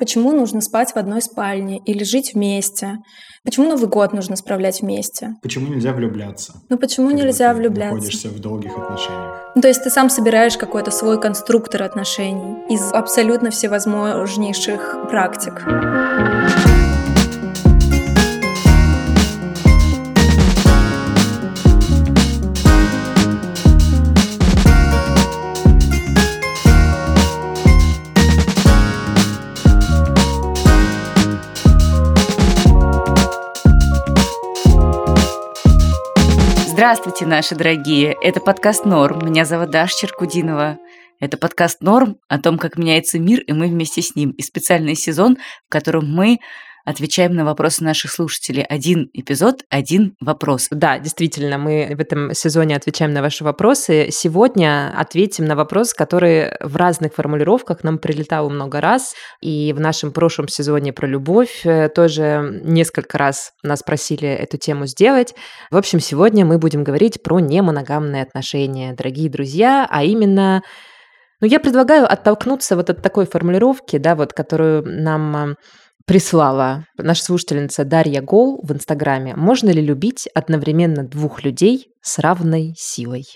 Почему нужно спать в одной спальне или жить вместе? Почему Новый год нужно справлять вместе? Почему нельзя влюбляться? Ну почему когда нельзя ты влюбляться? находишься в долгих отношениях. Ну, то есть ты сам собираешь какой-то свой конструктор отношений из абсолютно всевозможнейших практик. Здравствуйте, наши дорогие! Это подкаст «Норм». Меня зовут Даша Черкудинова. Это подкаст «Норм» о том, как меняется мир, и мы вместе с ним. И специальный сезон, в котором мы отвечаем на вопросы наших слушателей. Один эпизод, один вопрос. Да, действительно, мы в этом сезоне отвечаем на ваши вопросы. Сегодня ответим на вопрос, который в разных формулировках нам прилетал много раз. И в нашем прошлом сезоне про любовь э, тоже несколько раз нас просили эту тему сделать. В общем, сегодня мы будем говорить про немоногамные отношения, дорогие друзья, а именно ну, я предлагаю оттолкнуться вот от такой формулировки, да, вот, которую нам прислала наша слушательница Дарья Гол в Инстаграме. Можно ли любить одновременно двух людей с равной силой?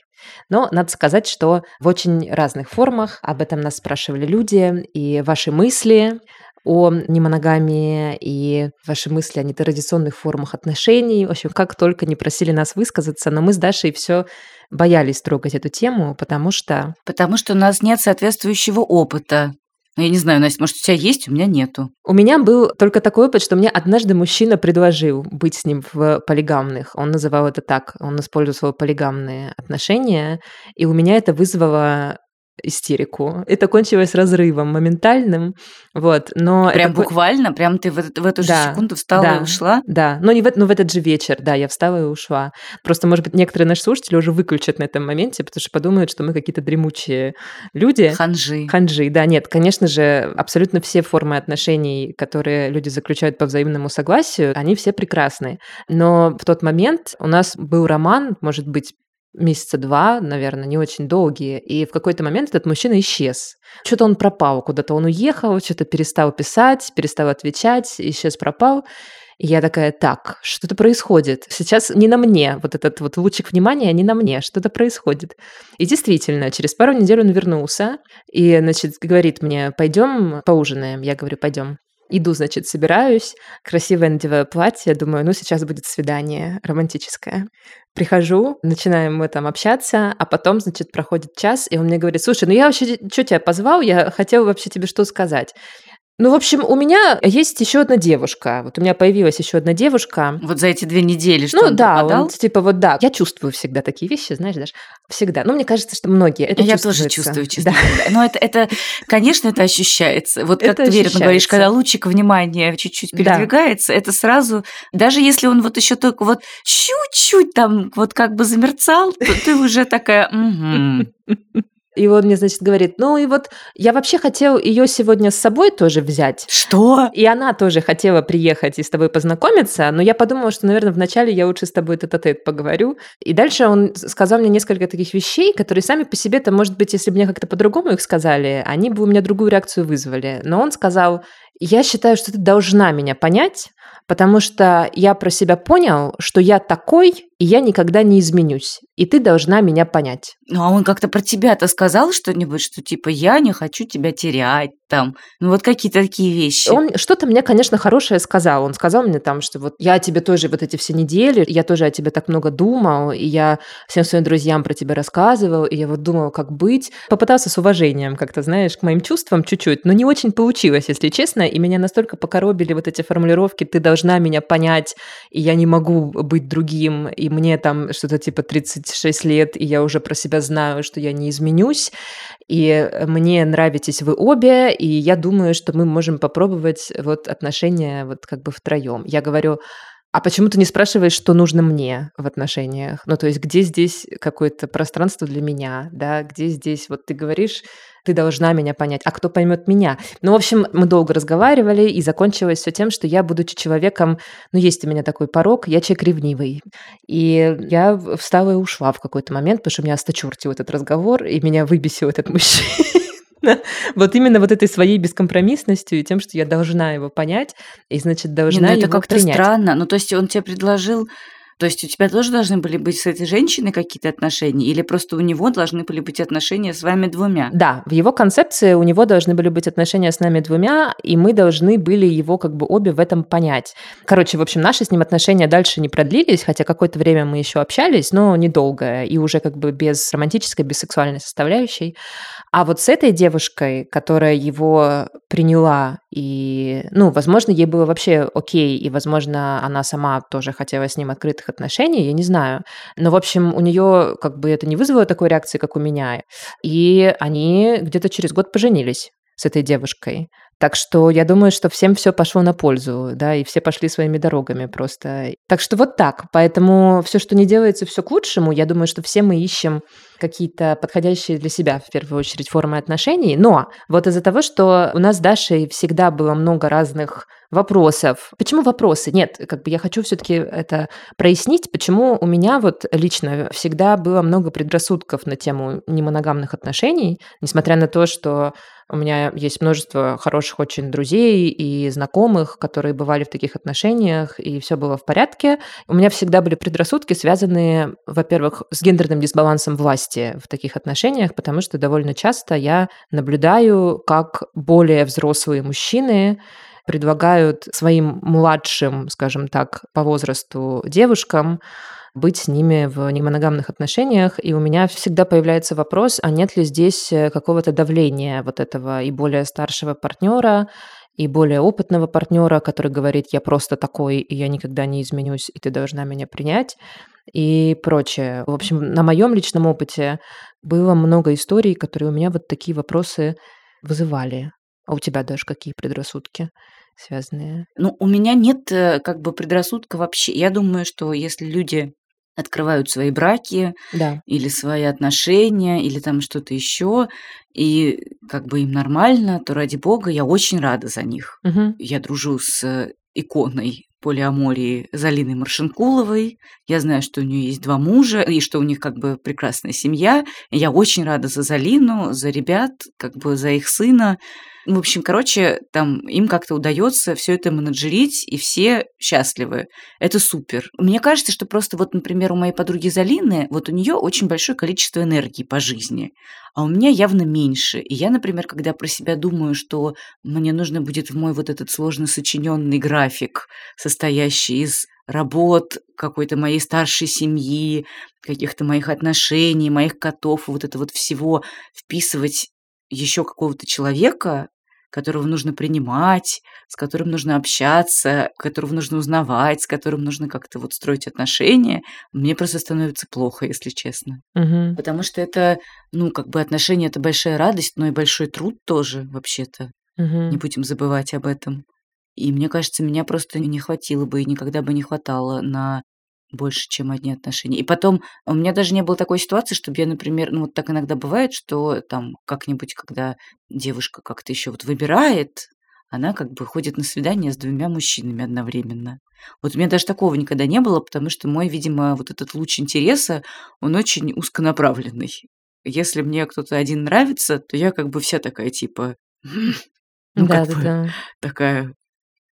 Но надо сказать, что в очень разных формах об этом нас спрашивали люди, и ваши мысли о немоногамии и ваши мысли о нетрадиционных формах отношений. В общем, как только не просили нас высказаться, но мы с Дашей все боялись трогать эту тему, потому что... Потому что у нас нет соответствующего опыта. Ну, я не знаю, Настя, может, у тебя есть, у меня нету. У меня был только такой опыт, что мне однажды мужчина предложил быть с ним в полигамных. Он называл это так. Он использовал полигамные отношения. И у меня это вызвало истерику. Это кончилось разрывом моментальным. Вот, но Прям это... буквально? Прям ты в, в эту же Да, секунду встала да, и ушла? Да, но не в, но в этот же вечер, да, я встала и ушла. Просто, может быть, некоторые наши слушатели уже выключат на этом моменте, потому что подумают, что мы какие-то дремучие люди. Ханжи. Ханжи, да, нет, конечно же, абсолютно все формы отношений, которые люди заключают по взаимному согласию, они все прекрасны. Но в тот момент у нас был роман, может быть, месяца два, наверное, не очень долгие, и в какой-то момент этот мужчина исчез. Что-то он пропал, куда-то он уехал, что-то перестал писать, перестал отвечать, исчез, пропал. И я такая, так, что-то происходит. Сейчас не на мне, вот этот вот лучик внимания не на мне, что-то происходит. И действительно, через пару недель он вернулся и, значит, говорит мне, пойдем поужинаем. Я говорю, пойдем. Иду, значит, собираюсь, красивое надеваю платье, думаю, ну сейчас будет свидание романтическое. Прихожу, начинаем мы там общаться, а потом, значит, проходит час, и он мне говорит, слушай, ну я вообще, что тебя позвал, я хотел вообще тебе что сказать. Ну, в общем, у меня есть еще одна девушка. Вот у меня появилась еще одна девушка. Вот за эти две недели, что ну он да, пропадал? он типа вот да. Я чувствую всегда такие вещи, знаешь, даже всегда. Ну, мне кажется, что многие это я тоже чувствую, честно Да. Но это, это, конечно, это ощущается. Вот как Это ты верно говоришь, когда лучик внимания чуть-чуть Да. передвигается, это сразу, даже если он вот еще только вот чуть-чуть там вот как бы замерцал, то ты уже такая, «Мгм». И он мне, значит, говорит, ну и вот я вообще хотел ее сегодня с собой тоже взять. Что? И она тоже хотела приехать и с тобой познакомиться, но я подумала, что, наверное, вначале я лучше с тобой тет-а-тет поговорю. И дальше он сказал мне несколько таких вещей, которые сами по себе-то, может быть, если бы мне как-то по-другому их сказали, они бы у меня другую реакцию вызвали. Но он сказал, я считаю, что ты должна меня понять, потому что я про себя понял, что я такой, и я никогда не изменюсь. И ты должна меня понять. Ну, а он как-то про тебя-то сказал что-нибудь, что типа я не хочу тебя терять там. Ну, вот какие-то такие вещи. Он что-то мне, конечно, хорошее сказал. Он сказал мне там, что вот я тебе тоже вот эти все недели, я тоже о тебе так много думал, и я всем своим друзьям про тебя рассказывал, и я вот думал, как быть. Попытался с уважением как-то, знаешь, к моим чувствам чуть-чуть, но не очень получилось, если честно, и меня настолько покоробили вот эти формулировки «ты должна меня понять», и я не могу быть другим, и мне там что-то типа 36 лет, и я уже про себя знаю, что я не изменюсь, и мне нравитесь вы обе, и я думаю, что мы можем попробовать вот отношения вот как бы втроем. Я говорю, а почему ты не спрашиваешь, что нужно мне в отношениях? Ну, то есть, где здесь какое-то пространство для меня, да, где здесь, вот ты говоришь, ты должна меня понять, а кто поймет меня? Ну, в общем, мы долго разговаривали, и закончилось все тем, что я, будучи человеком, ну, есть у меня такой порог, я человек ревнивый. И я встала и ушла в какой-то момент, потому что меня осточертил этот разговор, и меня выбесил этот мужчина. Вот именно вот этой своей бескомпромиссностью и тем, что я должна его понять, и, значит, Не, должна ну это как-то странно. Ну, то есть он тебе предложил... То есть у тебя тоже должны были быть с этой женщиной какие-то отношения? Или просто у него должны были быть отношения с вами двумя? Да, в его концепции у него должны были быть отношения с нами двумя, и мы должны были его как бы обе в этом понять. Короче, в общем, наши с ним отношения дальше не продлились, хотя какое-то время мы еще общались, но недолго, и уже как бы без романтической, без сексуальной составляющей. А вот с этой девушкой, которая его приняла, и, ну, возможно, ей было вообще окей, и, возможно, она сама тоже хотела с ним открытых отношений, я не знаю. Но, в общем, у нее как бы это не вызвало такой реакции, как у меня. И они где-то через год поженились с этой девушкой. Так что я думаю, что всем все пошло на пользу, да, и все пошли своими дорогами просто. Так что вот так. Поэтому все, что не делается, все к лучшему. Я думаю, что все мы ищем какие-то подходящие для себя, в первую очередь, формы отношений. Но вот из-за того, что у нас с Дашей всегда было много разных вопросов. Почему вопросы? Нет, как бы я хочу все-таки это прояснить, почему у меня вот лично всегда было много предрассудков на тему немоногамных отношений, несмотря на то, что у меня есть множество хороших очень друзей и знакомых, которые бывали в таких отношениях, и все было в порядке. У меня всегда были предрассудки, связанные, во-первых, с гендерным дисбалансом власти в таких отношениях, потому что довольно часто я наблюдаю, как более взрослые мужчины предлагают своим младшим, скажем так, по возрасту девушкам быть с ними в немоногамных отношениях, и у меня всегда появляется вопрос, а нет ли здесь э, какого-то давления вот этого и более старшего партнера, и более опытного партнера, который говорит, я просто такой, и я никогда не изменюсь, и ты должна меня принять, и прочее. В общем, на моем личном опыте было много историй, которые у меня вот такие вопросы вызывали. А у тебя даже какие предрассудки связанные? Ну, у меня нет э, как бы предрассудка вообще. Я думаю, что если люди открывают свои браки Да. или свои отношения, или там что-то еще, и как бы им нормально, то ради бога, я очень рада за них. Мгм. Я дружу с иконой полиамории Залиной Маршинкуловой. Я знаю, что у нее есть два мужа, и что у них как бы прекрасная семья. И я очень рада за Залину, за ребят, как бы за их сына. В общем, короче, там им как-то удается все это менеджерить, и все счастливы. Это супер. Мне кажется, что просто вот, например, у моей подруги Залины, вот у нее очень большое количество энергии по жизни, а у меня явно меньше. И я, например, когда про себя думаю, что мне нужно будет в мой вот этот сложно сочиненный график, состоящий из работ какой-то моей старшей семьи, каких-то моих отношений, моих котов, вот это вот всего вписывать еще какого-то человека, которого нужно принимать, с которым нужно общаться, которого нужно узнавать, с которым нужно как-то вот строить отношения, мне просто становится плохо, если честно. Мгм. Потому что это, ну, как бы отношения это большая радость, но и большой труд тоже, вообще-то. Мгм. Не будем забывать об этом. И мне кажется, меня просто не хватило бы и никогда бы не хватало на больше, чем одни отношения. И потом, у меня даже не было такой ситуации, чтобы я, например, ну вот так иногда бывает, что там как-нибудь, когда девушка как-то еще вот выбирает, она как бы ходит на свидание с двумя мужчинами одновременно. Вот у меня даже такого никогда не было, потому что мой, видимо, вот этот луч интереса, он очень узконаправленный. Если мне кто-то один нравится, то я как бы вся такая типа, ну как бы Да-да-да. такая,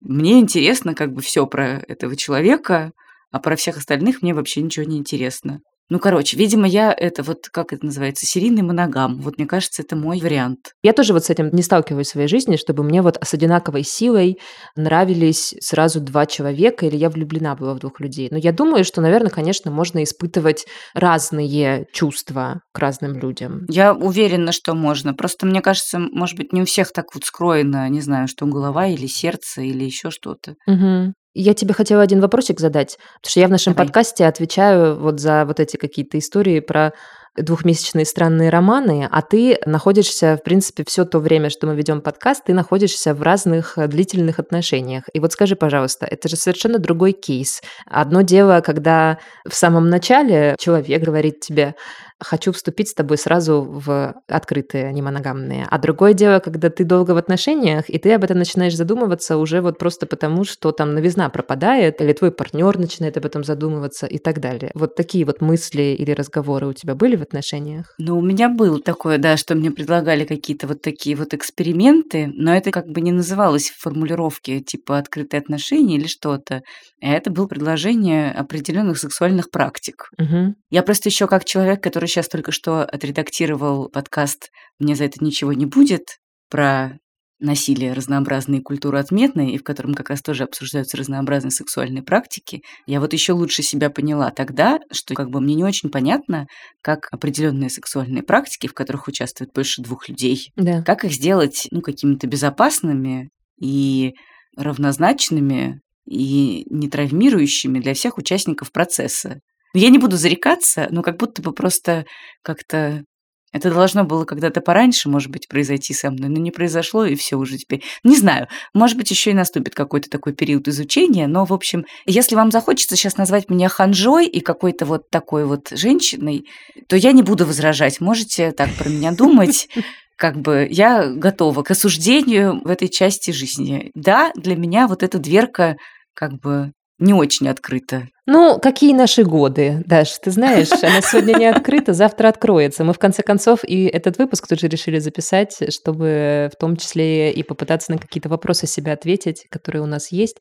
мне интересно как бы все про этого человека, а про всех остальных мне вообще ничего не интересно. Ну, короче, видимо, я это вот, как это называется, серийный моногам. Вот мне кажется, это мой вариант. Я тоже вот с этим не сталкиваюсь в своей жизни, чтобы мне вот с одинаковой силой нравились сразу два человека, или я влюблена была в двух людей. Но я думаю, что, наверное, конечно, можно испытывать разные чувства к разным людям. Я уверена, что можно. Просто мне кажется, может быть, не у всех так вот скроено, не знаю, что голова или сердце или еще что-то. Мгм. Я тебе хотела один вопросик задать, потому что я в нашем Давай. подкасте отвечаю вот за вот эти какие-то истории про двухмесячные странные романы, а ты находишься, в принципе, все то время, что мы ведем подкаст, ты находишься в разных э, длительных отношениях. И вот скажи, пожалуйста, это же совершенно другой кейс. Одно дело, когда в самом начале человек говорит тебе, хочу вступить с тобой сразу в открытые, немоногамные. А другое дело, когда ты долго в отношениях, и ты об этом начинаешь задумываться уже вот просто потому, что там новизна пропадает, или твой партнер начинает об этом задумываться и так далее. Вот такие вот мысли или разговоры у тебя были в отношениях? Ну, у меня было такое, да, что мне предлагали какие-то вот такие вот эксперименты, но это как бы не называлось в формулировке типа открытые отношения или что-то. Это было предложение определенных сексуальных практик. Мгм. Я просто еще как человек, который сейчас только что отредактировал подкаст «Мне за это ничего не будет» про насилие разнообразные культуры отметные, и в котором как раз тоже обсуждаются разнообразные сексуальные практики, я вот еще лучше себя поняла тогда, что как бы мне не очень понятно, как определенные сексуальные практики, в которых участвует больше двух людей, Да. как их сделать ну, какими-то безопасными и равнозначными и не травмирующими для всех участников процесса. Я не буду зарекаться, но как будто бы просто как-то это должно было когда-то пораньше, может быть, произойти со мной, но не произошло, и все уже теперь. Не знаю, может быть, еще и наступит какой-то такой период изучения, но, в общем, если вам захочется сейчас назвать меня ханжой и какой-то вот такой вот женщиной, то я не буду возражать. Можете так про меня думать. Как бы я готова к осуждению в этой части жизни. Да, для меня вот эта дверка как бы не очень открыта. Ну, какие наши годы, Даш, ты знаешь, она сегодня не открыта, завтра откроется. Мы, в конце концов, и этот выпуск тоже решили записать, чтобы в том числе и попытаться на какие-то вопросы себя ответить, которые у нас есть.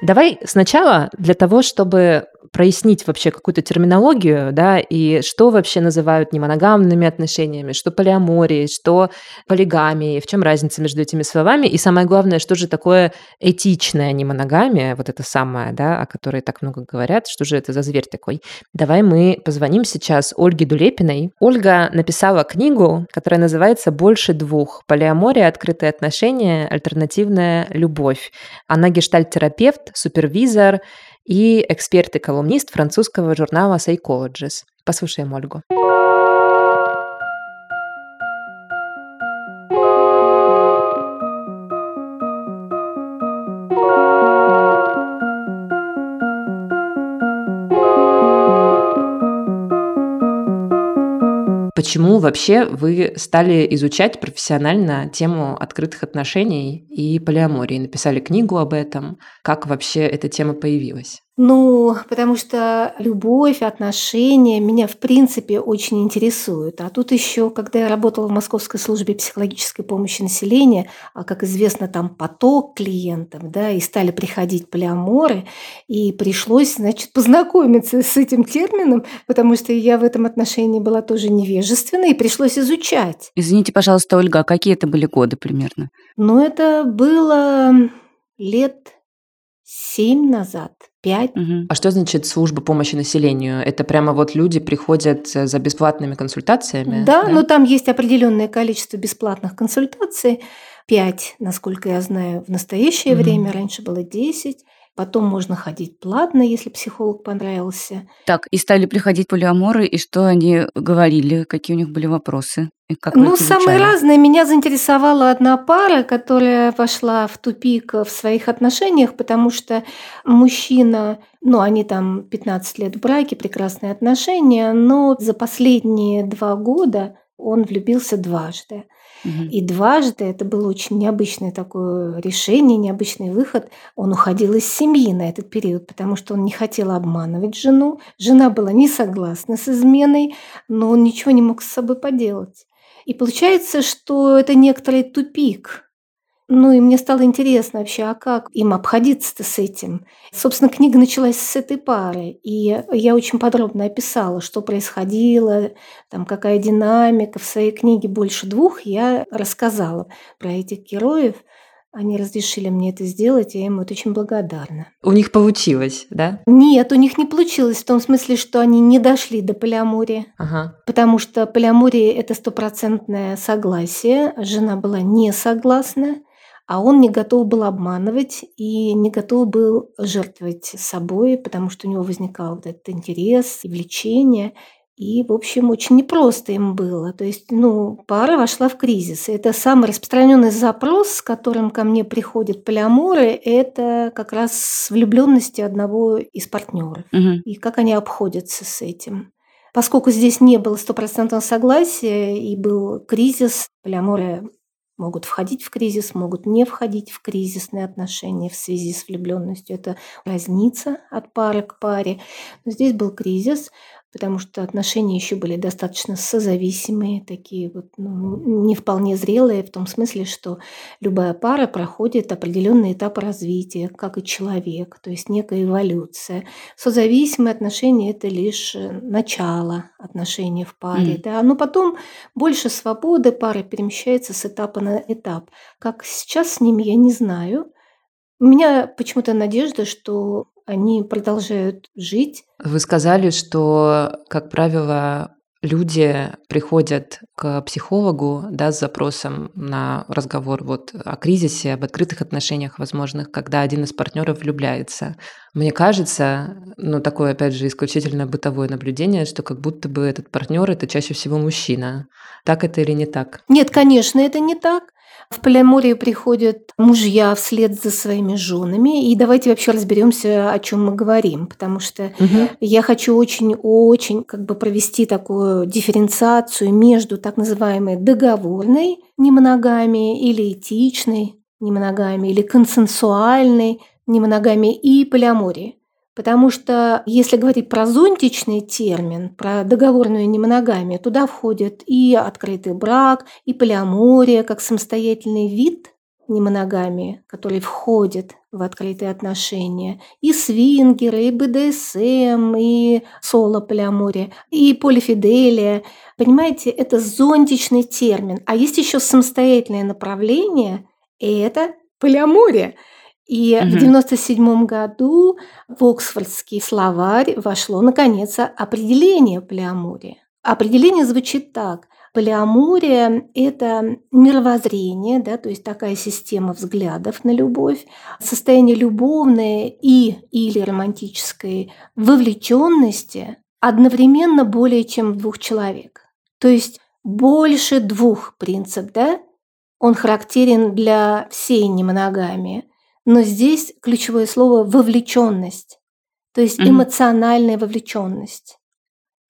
Давай сначала для того, чтобы прояснить вообще какую-то терминологию, да, и что вообще называют немоногамными отношениями, что полиаморией, что полигамией, в чем разница между этими словами, и самое главное, что же такое этичная немоногамия, вот это самое, да, о которой так много говорят, что же это за зверь такой. Давай мы позвоним сейчас Ольге Дулепиной. Ольга написала книгу, которая называется «Больше двух. Полиамория, открытые отношения, альтернативная любовь». Она гештальт-терапевт, супервизор, и эксперт и колумнист французского журнала Psychologist. Послушаем Ольгу. Почему вообще вы стали изучать профессионально тему открытых отношений и полиамории? Написали книгу об этом. Как вообще эта тема появилась? Ну, потому что любовь, отношения меня, в принципе, очень интересуют. А тут еще, когда я работала в Московской службе психологической помощи населению, а, как известно, там поток клиентов, да, и стали приходить полиаморы, и пришлось, значит, познакомиться с этим термином, потому что я в этом отношении была тоже невежественна, и пришлось изучать. Извините, пожалуйста, Ольга, а какие это были годы примерно? Но это было лет семь назад, пять. Мгм. А что значит служба помощи населению? Это прямо вот люди приходят э, за бесплатными консультациями? Да, но там есть определенное количество бесплатных консультаций. Пять, насколько я знаю, в настоящее Мгм. время. Раньше было 10. Потом можно ходить платно, если психолог понравился. Так, и стали приходить полиаморы, и что они говорили, какие у них были вопросы? И как ну, изучали? разное. Меня заинтересовала одна пара, которая пошла в тупик в своих отношениях, потому что мужчина, ну, они там 15 лет в браке, прекрасные отношения, но за последние два года он влюбился дважды. И дважды это было очень необычное такое решение, необычный выход. Он уходил из семьи на этот период, потому что он не хотел обманывать жену. Жена была не согласна с изменой, но он ничего не мог с собой поделать. И получается, что это некоторый тупик. Ну и мне стало интересно вообще, а как им обходиться-то с этим? Собственно, книга началась с этой пары, и я очень подробно описала, что происходило, там какая динамика. В своей книге «Больше двух» я рассказала про этих героев. Они разрешили мне это сделать, и я им вот очень благодарна. У них получилось, да? Нет, у них не получилось в том смысле, что они не дошли до полиамории. Ага. Потому что полиамория – это стопроцентное согласие. Жена была не согласна, а он не готов был обманывать и не готов был жертвовать собой, потому что у него возникал вот этот интерес и влечение. И, в общем, очень непросто им было. То есть, ну, пара вошла в кризис. Это самый распространенный запрос, с которым ко мне приходят полиаморы, это как раз влюбленности одного из партнеров Мгм. и как они обходятся с этим. Поскольку здесь не было стопроцентного согласия и был кризис, полиамория могут входить в кризис, могут не входить в кризисные отношения в связи с влюбленностью. Это разница от пары к паре. Но здесь был кризис, потому что отношения еще были достаточно созависимые, такие вот ну, не вполне зрелые, в том смысле, что любая пара проходит определенный этап развития, как и человек, то есть некая эволюция. Созависимые отношения – это лишь э, начало отношений в паре, М. да, но потом больше свободы, пара перемещается с этапа на этап. Как сейчас с ними, я не знаю. У меня почему-то надежда, что они продолжают жить. Вы сказали, что, как правило, люди приходят к психологу да, с запросом на разговор вот о кризисе, об открытых отношениях возможных, когда один из партнеров влюбляется. Мне кажется, ну такое, опять же, исключительно бытовое наблюдение, что как будто бы этот партнер это чаще всего мужчина. Так это или не так? Нет, конечно, это не так. В полиаморию приходят мужья вслед за своими женами. И давайте вообще разберемся, о чем мы говорим, потому что Мгм. я хочу очень-очень как бы провести такую дифференциацию между так называемой договорной немоногамией или этичной немоногамией или консенсуальной немоногамией и полиаморией. Потому что если говорить про зонтичный термин, про договорную немоногамию, туда входит и открытый брак, и полиамория как самостоятельный вид немоногамии, который входит в открытые отношения, и свингеры, и БДСМ, и соло-полиамория, и полифиделия. Понимаете, это зонтичный термин. А есть еще самостоятельное направление, и это полиамория. И Мгм. в 97 году в Оксфордский словарь вошло, наконец, определение полиамории. Определение звучит так. Полиамория – это мировоззрение, да, то есть такая система взглядов на любовь, состояние любовной и или романтической вовлеченности одновременно более чем двух человек. То есть больше двух принцип, да? Он характерен для всей немоногамии. Но здесь ключевое слово вовлеченность, то есть эмоциональная вовлеченность.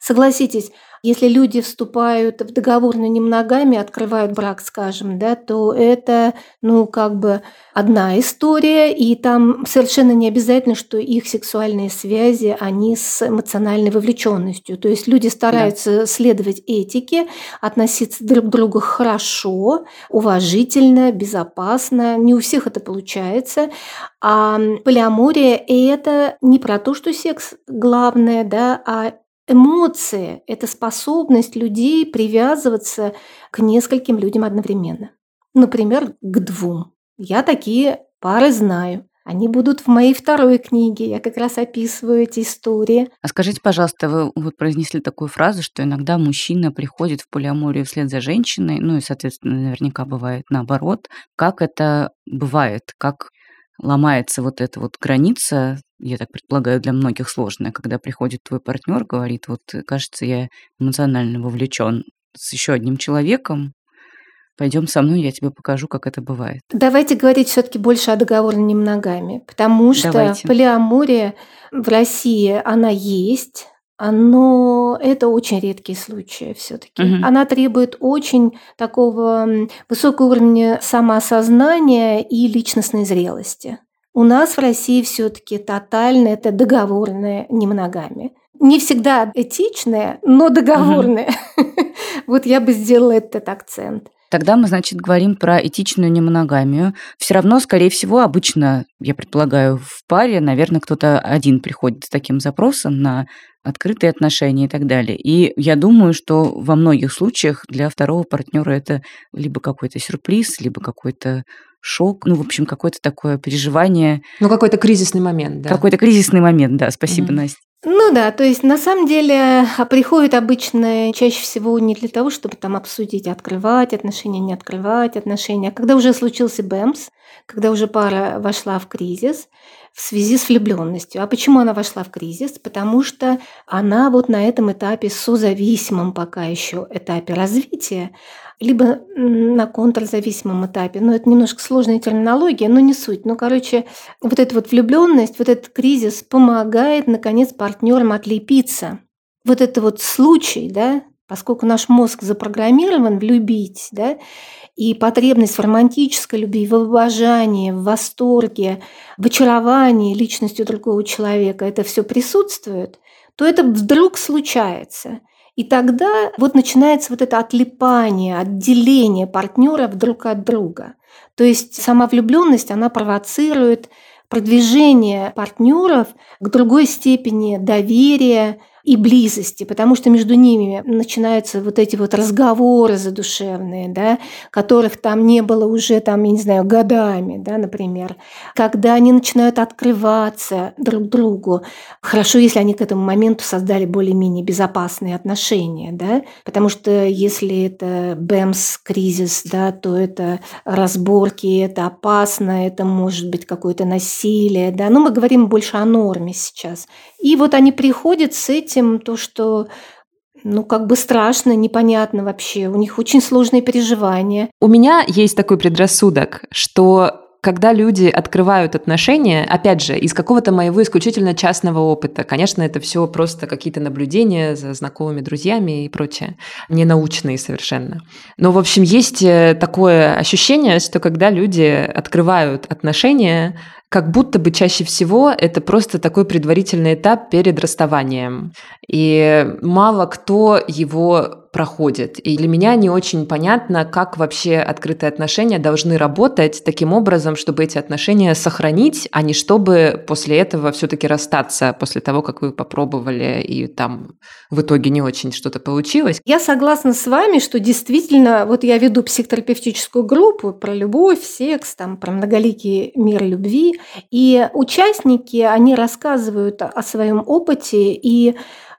Согласитесь, если люди вступают в договорную немногамию, открывают брак, скажем, да, то это, ну, как бы одна история, и там совершенно не обязательно, что их сексуальные связи, они с эмоциональной вовлеченностью. То есть люди стараются следовать этике, относиться друг к другу хорошо, уважительно, безопасно. Не у всех это получается. А полиамория – это не про то, что секс главное, да, а эмоции – это способность людей привязываться к нескольким людям одновременно. Например, к двум. Я такие пары знаю. Они будут в моей второй книге. Я как раз описываю эти истории. А скажите, пожалуйста, вы вот произнесли такую фразу, что иногда мужчина приходит в полиаморию вслед за женщиной, ну и, соответственно, наверняка бывает наоборот. Как это бывает? Как ломается вот эта вот граница, я так предполагаю, для многих сложная, когда приходит твой партнер, говорит, вот, кажется, я эмоционально вовлечен с еще одним человеком, пойдем со мной, я тебе покажу, как это бывает. Давайте говорить все-таки больше о договорной немногамии, потому что Давайте. полиамория в России, она есть, но это очень редкие случаи все-таки. Мгм. Она требует очень такого м, высокого уровня самоосознания и личностной зрелости. У нас в России все-таки тотально это договорная немоногамия. Не всегда этичная, но договорная. Вот я бы сделала этот акцент. Тогда мы, значит, говорим про этичную немоногамию. Все равно, скорее всего, обычно, я предполагаю, в паре, наверное, кто-то один приходит с таким запросом на открытые отношения и так далее. И я думаю, что во многих случаях для второго партнера это либо какой-то сюрприз, либо какой-то шок, ну, в общем, какое-то такое переживание, Ну, какой-то кризисный момент, да. какой-то кризисный момент, да, спасибо, Мгм. Настя. Ну да, то есть на самом деле а, приходят обычно чаще всего не для того, чтобы там обсудить, открывать отношения, не открывать отношения, а когда уже случился БЭМС, когда уже пара вошла в кризис в связи с влюбленностью. А почему она вошла в кризис? Потому что она вот на этом этапе, созависимом пока еще этапе развития, либо на контрзависимом этапе. Ну, это немножко сложная терминология, но не суть. Ну, короче, вот эта вот влюбленность, вот этот кризис помогает, наконец, партнерам отлепиться. Вот это вот случай, да, Поскольку наш мозг запрограммирован любить, да, и потребность в романтической любви, в обожании, в восторге, в очаровании личностью другого человека, это все присутствует, то это вдруг случается. И тогда вот начинается вот это отлипание, отделение партнеров друг от друга. То есть сама влюбленность, она провоцирует продвижение партнеров к другой степени доверия, и близости, потому что между ними начинаются вот эти вот разговоры задушевные, да, которых там не было уже, там, я не знаю, годами, да, например, когда они начинают открываться друг другу. Хорошо, если они к этому моменту создали более-менее безопасные отношения, да, потому что если это БЭМС, кризис, да, то это разборки, это опасно, это может быть какое-то насилие, да, но мы говорим больше о норме сейчас. И вот они приходят с этим, то, что ну, как бы страшно, непонятно вообще. У них очень сложные переживания. У меня есть такой предрассудок, что когда люди открывают отношения, опять же, из какого-то моего исключительно частного опыта, конечно, это все просто какие-то наблюдения за знакомыми друзьями и прочее, не научные совершенно. Но, в общем, есть э, такое ощущение, что когда люди открывают отношения, как будто бы чаще всего это просто такой предварительный этап перед расставанием. И мало кто его проходит. И для меня не очень понятно, как вообще открытые отношения должны работать таким образом, чтобы эти отношения сохранить, а не чтобы после этого все-таки расстаться, после того, как вы попробовали, и там в итоге не очень что-то получилось. Я согласна с вами, что действительно, вот я веду психотерапевтическую группу про любовь, секс, там, про многоликий мир любви, и участники, они рассказывают о своем опыте и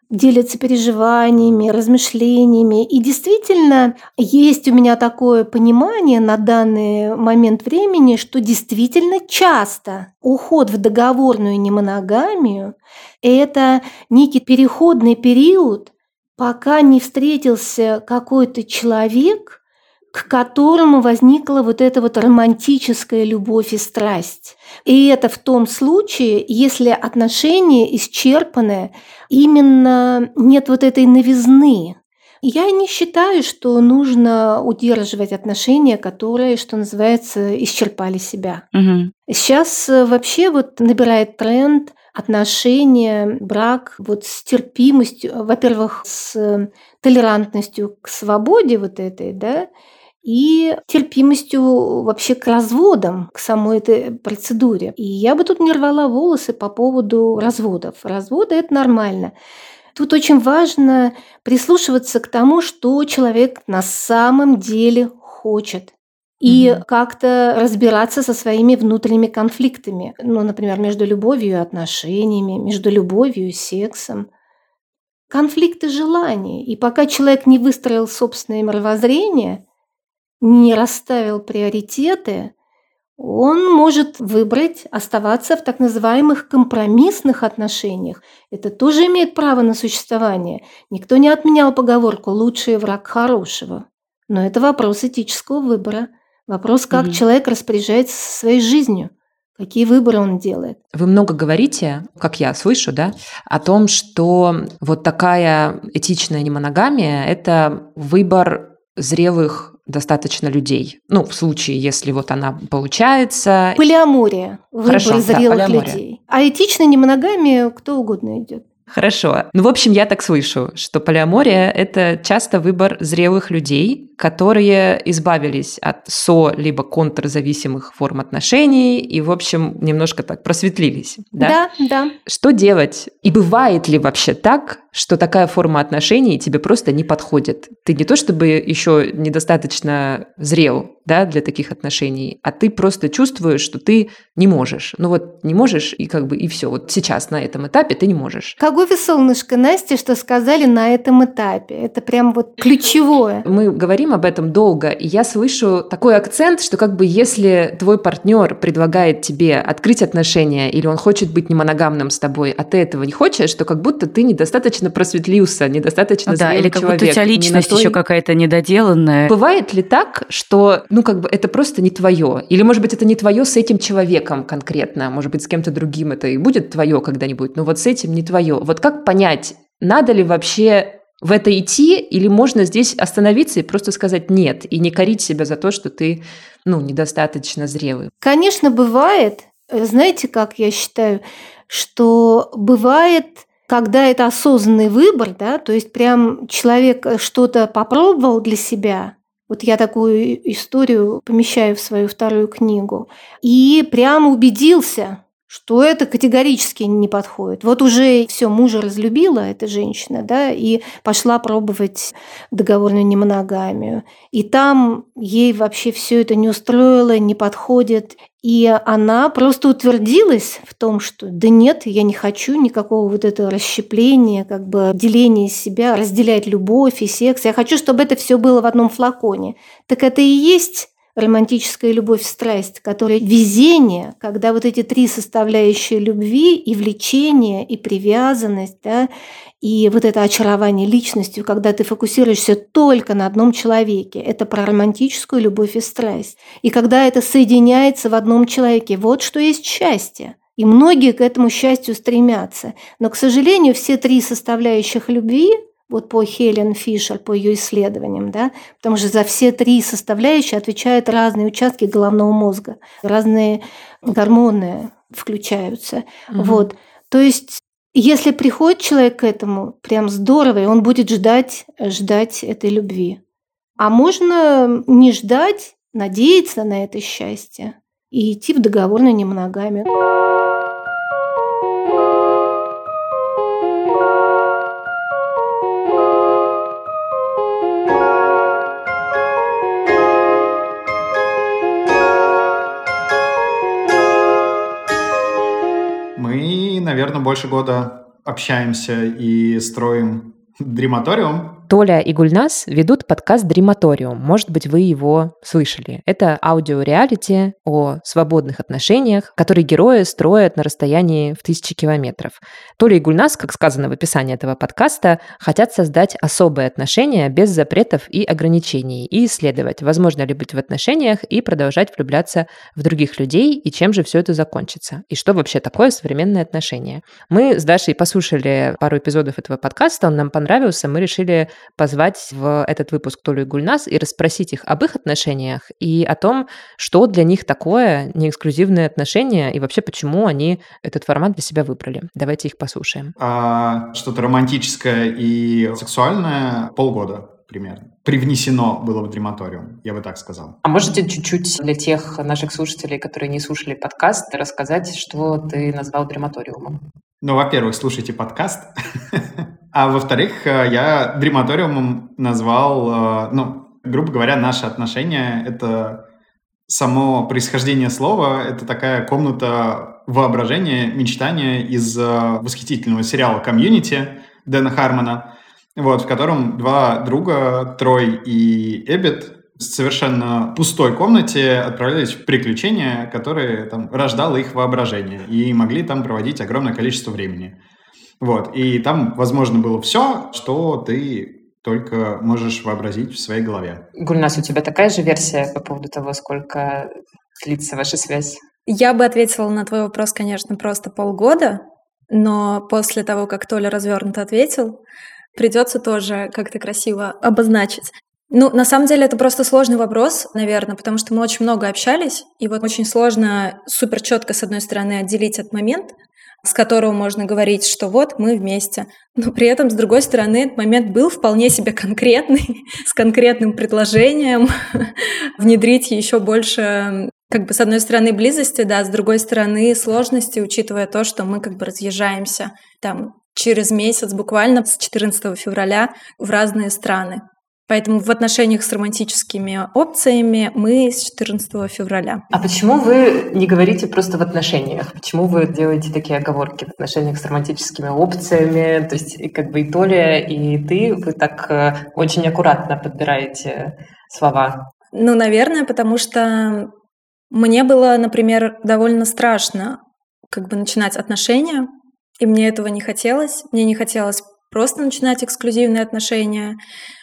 делятся переживаниями, размышлениями. И действительно, есть у меня такое понимание на данный момент времени, что действительно часто уход в договорную немоногамию – это некий переходный период, пока не встретился какой-то человек, к которому возникла вот эта вот романтическая любовь и страсть. И это в том случае, если отношения исчерпаны, именно нет вот этой новизны. Я не считаю, что нужно удерживать отношения, которые, что называется, исчерпали себя. Угу. Сейчас э, вообще вот набирает тренд отношения, брак вот с терпимостью, во-первых, с толерантностью к свободе вот этой, да, и терпимостью вообще к разводам, к самой этой процедуре. И я бы тут не рвала волосы по поводу разводов. Разводы – это нормально. Тут очень важно прислушиваться к тому, что человек на самом деле хочет. И mm как-то разбираться со своими внутренними конфликтами. Ну, например, между любовью и отношениями, между любовью и сексом. Конфликты желаний. И пока человек не выстроил собственное мировоззрение – не расставил приоритеты, он может выбрать оставаться в так называемых компромиссных отношениях. Это тоже имеет право на существование. Никто не отменял поговорку «лучший враг хорошего». Но это вопрос этического выбора. Вопрос, как угу. человек распоряжается своей жизнью, какие выборы он делает. Вы много говорите, как я слышу, да, о том, что вот такая этичная немоногамия – это выбор зрелых достаточно людей. Ну, в случае, если вот она получается. Полиамория. Выбор Хорошо, зрелых да, людей. А этично не моногамия кто угодно идет. Хорошо. Ну, в общем, я так слышу, что полиамория – это часто выбор зрелых людей, которые избавились от со- либо контрзависимых форм отношений и, в общем, немножко так просветлились. Да, да. да. Что делать? И бывает ли вообще так, что такая форма отношений тебе просто не подходит? Ты не то чтобы еще недостаточно зрел да, для таких отношений, а ты просто чувствуешь, что ты не можешь. Ну вот не можешь, и как бы и все. Вот сейчас на этом этапе ты не можешь. Какое солнышко, Настя, что сказали на этом этапе. Это прям вот ключевое. Мы говорим об этом долго, и я слышу такой акцент, что как бы если твой партнер предлагает тебе открыть отношения, или он хочет быть не моногамным с тобой, а ты этого не хочешь, то как будто ты недостаточно просветлился, недостаточно Да, или как будто у тебя личность той... еще какая-то недоделанная. Бывает ли так, что ну как бы это просто не твое. Или, может быть, это не твое с этим человеком конкретно. Может быть, с кем-то другим это и будет твое когда-нибудь, но вот с этим не твое. Вот как понять, надо ли вообще в это идти, или можно здесь остановиться и просто сказать нет, и не корить себя за то, что ты ну, недостаточно зрелый? Конечно, бывает. Знаете, как я считаю, что бывает, когда это осознанный выбор, да, то есть прям человек что-то попробовал для себя, вот я такую историю помещаю в свою вторую книгу, и прям убедился, что это категорически не подходит. Вот уже все мужа разлюбила эта женщина, да, и пошла пробовать договорную немоногамию. И там ей вообще все это не устроило, не подходит. И она просто утвердилась в том, что да нет, я не хочу никакого вот этого расщепления, как бы деления себя, разделять любовь и секс. Я хочу, чтобы это все было в одном флаконе. Так это и есть романтическая любовь, страсть, которая везение, когда вот эти три составляющие любви и влечение, и привязанность, да, и вот это очарование личностью, когда ты фокусируешься только на одном человеке, это про романтическую любовь и страсть. И когда это соединяется в одном человеке, вот что есть счастье. И многие к этому счастью стремятся. Но, к сожалению, все три составляющих любви вот по Хелен Фишер, по ее исследованиям, да, потому что за все три составляющие отвечают разные участки головного мозга, разные гормоны включаются. Угу. Вот. То есть если приходит человек к этому, прям здорово, и он будет ждать, ждать этой любви. А можно не ждать, надеяться на это счастье и идти в договорную немоногамию. наверное, больше года общаемся и строим дрематориум. Толя и Гульнас ведут подкаст «Дрематориум». Может быть, вы его слышали. Это аудиореалити о свободных отношениях, которые герои строят на расстоянии в тысячи километров. Толя и Гульнас, как сказано в описании этого подкаста, хотят создать особые отношения без запретов и ограничений и исследовать, возможно ли быть в отношениях и продолжать влюбляться в других людей, и чем же все это закончится, и что вообще такое современное отношение. Мы с Дашей послушали пару эпизодов этого подкаста, он нам понравился, мы решили позвать в этот выпуск Толю и Гульнас и расспросить их об их отношениях и о том, что для них такое неэксклюзивные отношения и вообще почему они этот формат для себя выбрали. Давайте их послушаем. А, что-то романтическое и сексуальное полгода примерно. Привнесено было в дрематориум, я бы так сказал. А можете чуть-чуть для тех наших слушателей, которые не слушали подкаст, рассказать, что ты назвал дрематориумом? Ну, во-первых, слушайте подкаст. А во-вторых, э, я дрематориумом назвал, э, ну, грубо говоря, наши отношения — это само происхождение слова, это такая комната воображения, мечтания из э, восхитительного сериала «Комьюнити» Дэна Хармона, вот, в котором два друга, Трой и Эббит, в совершенно пустой комнате отправлялись в приключения, которые там рождало их воображение, и могли там проводить огромное количество времени. Вот. И там, возможно, было все, что ты только можешь вообразить в своей голове. Гульнас, у тебя такая же версия по поводу того, сколько длится ваша связь? Я бы ответила на твой вопрос, конечно, просто полгода, но после того, как Толя развернуто ответил, придется тоже как-то красиво обозначить. Ну, на самом деле, это просто сложный вопрос, наверное, потому что мы очень много общались, и вот очень сложно супер четко, с одной стороны, отделить этот момент, с которого можно говорить, что вот мы вместе. Но при этом, с другой стороны, этот момент был вполне себе конкретный, с конкретным предложением внедрить еще больше как бы с одной стороны близости, да, с другой стороны сложности, учитывая то, что мы как бы разъезжаемся там через месяц, буквально с 14 февраля в разные страны. Поэтому в отношениях с романтическими опциями мы с 14 февраля. А почему вы не говорите просто в отношениях? Почему вы делаете такие оговорки в отношениях с романтическими опциями? То есть как бы и Толя, и ты, вы так э, очень аккуратно подбираете слова. Ну, наверное, потому что мне было, например, довольно страшно как бы начинать отношения, и мне этого не хотелось. Мне не хотелось просто начинать эксклюзивные отношения.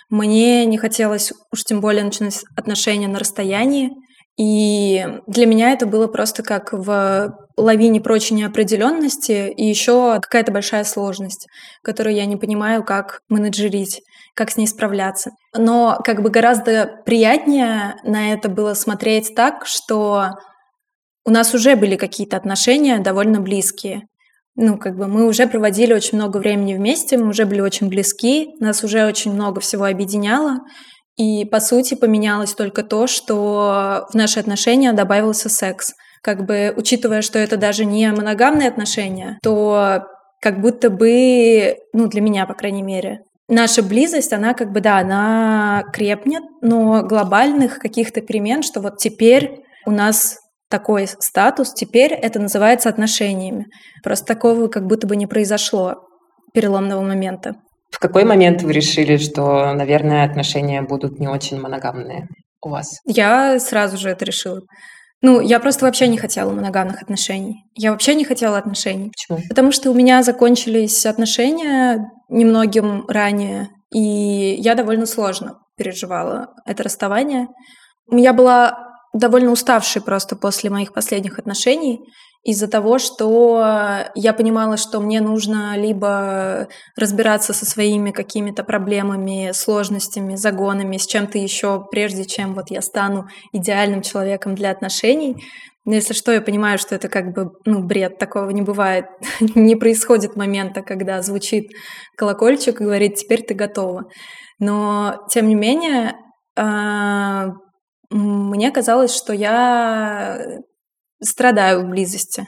Мне не хотелось уж тем более начинать отношения на расстоянии. И для меня это было просто как в лавине прочей неопределенности и еще какая-то большая сложность, которую я не понимаю, как менеджерить, как с ней справляться. Но как бы гораздо приятнее на это было смотреть так, что у нас уже были какие-то отношения довольно близкие. Ну, как бы мы уже проводили очень много времени вместе, мы уже были очень близки, нас уже очень много всего объединяло. И, по сути, поменялось только то, что в наши отношения добавился секс. Как бы, учитывая, что это даже не моногамные отношения, то как будто бы, ну, для меня, по крайней мере, наша близость, она как бы, да, она крепнет, но глобальных каких-то перемен, что вот теперь у нас такой статус, теперь это называется отношениями. Просто такого как будто бы не произошло переломного момента. В какой момент вы решили, что, наверное, отношения будут не очень моногамные у вас? Я сразу же это решила. Ну, я просто вообще не хотела моногамных отношений. Я вообще не хотела отношений. Почему? Потому что у меня закончились отношения немногим ранее, и я довольно сложно переживала это расставание. У меня была довольно уставшей просто после моих последних отношений из-за того, что я понимала, что мне нужно либо разбираться со своими какими-то проблемами, сложностями, загонами, с чем-то еще, прежде чем вот я стану идеальным человеком для отношений. Но если что, я понимаю, что это как бы, ну, бред, такого не бывает. не происходит момента, когда звучит колокольчик и говорит, теперь ты готова. Но, тем не менее, а, мне казалось, что я страдаю в близости.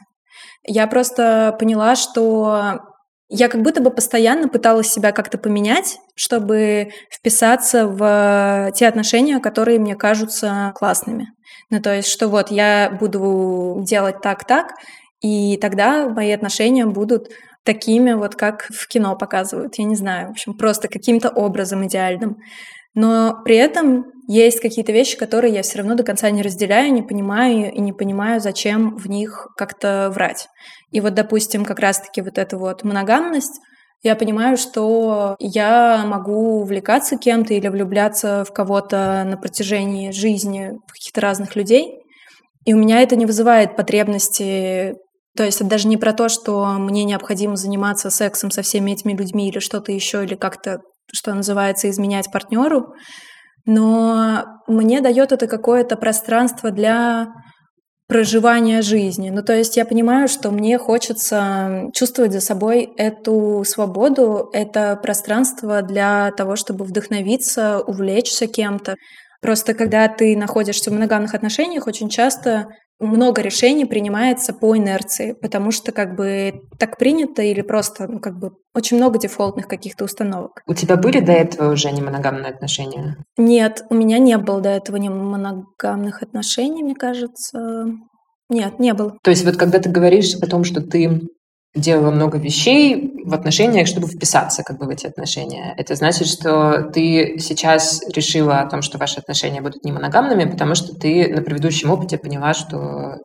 Я просто поняла, что я как будто бы постоянно пыталась себя как-то поменять, чтобы вписаться в те отношения, которые мне кажутся классными. Ну, то есть, что вот я буду делать так-так, и тогда мои отношения будут такими вот, как в кино показывают. Я не знаю, в общем, просто каким-то образом идеальным. Но при этом есть какие-то вещи, которые я все равно до конца не разделяю, не понимаю и не понимаю, зачем в них как-то врать. И вот, допустим, как раз-таки вот эта вот моногамность, я понимаю, что я могу увлекаться кем-то или влюбляться в кого-то на протяжении жизни в каких-то разных людей, и у меня это не вызывает потребности то есть это даже не про то, что мне необходимо заниматься сексом со всеми этими людьми или что-то еще, или как-то что называется, изменять партнеру, но мне дает это какое-то пространство для проживания жизни. Ну, то есть я понимаю, что мне хочется чувствовать за собой эту свободу, это пространство для того, чтобы вдохновиться, увлечься кем-то. Просто когда ты находишься в моногамных отношениях, очень часто много решений принимается по инерции, потому что как бы так принято или просто ну, как бы очень много дефолтных каких-то установок. У тебя были до этого уже не моногамные отношения? Нет, у меня не было до этого не моногамных отношений, мне кажется. Нет, не было. То есть вот когда ты говоришь о том, что ты делала много вещей в отношениях, чтобы вписаться как бы в эти отношения. Это значит, что ты сейчас решила о том, что ваши отношения будут не моногамными, потому что ты на предыдущем опыте поняла, что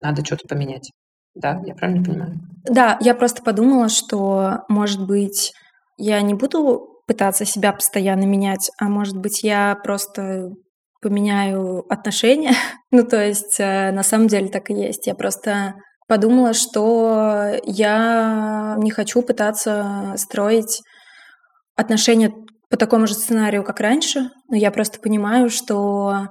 надо что-то поменять. Да, я правильно понимаю? Да, я просто подумала, что, может быть, я не буду пытаться себя постоянно менять, а может быть, я просто поменяю отношения. ну, то есть, э, на самом деле так и есть. Я просто подумала, что я не хочу пытаться строить отношения по такому же сценарию, как раньше, но я просто понимаю, что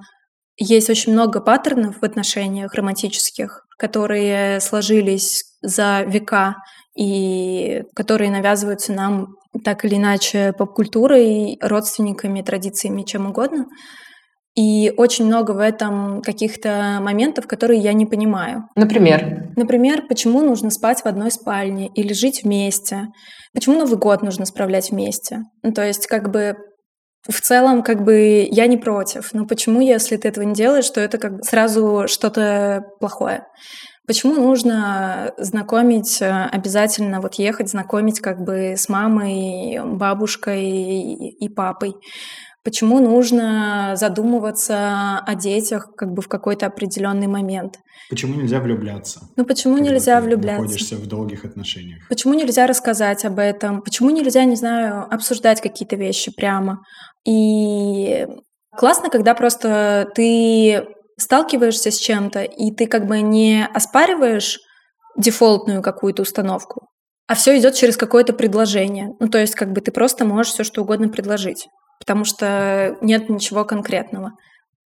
есть очень много паттернов в отношениях романтических, которые сложились за века и которые навязываются нам так или иначе поп-культурой, родственниками, традициями, чем угодно. И очень много в этом каких-то моментов, которые я не понимаю. Например? Например, почему нужно спать в одной спальне или жить вместе? Почему Новый год нужно справлять вместе? Ну, то есть, как бы в целом, как бы я не против. Но почему, если ты этого не делаешь, то это как сразу что-то плохое? Почему нужно знакомить э, обязательно, вот ехать знакомить как бы с мамой, бабушкой и папой? Почему нужно задумываться о детях как бы в какой-то определенный момент? Почему нельзя влюбляться? Ну почему нельзя влюбляться? Находишься в долгих отношениях. Почему нельзя рассказать об этом? Почему нельзя, не знаю, обсуждать какие-то вещи прямо? И классно, когда просто ты сталкиваешься с чем-то, и ты как бы не оспариваешь дефолтную какую-то установку, а все идет через какое-то предложение. Ну, то есть, как бы ты просто можешь все что угодно предложить, потому что нет ничего конкретного.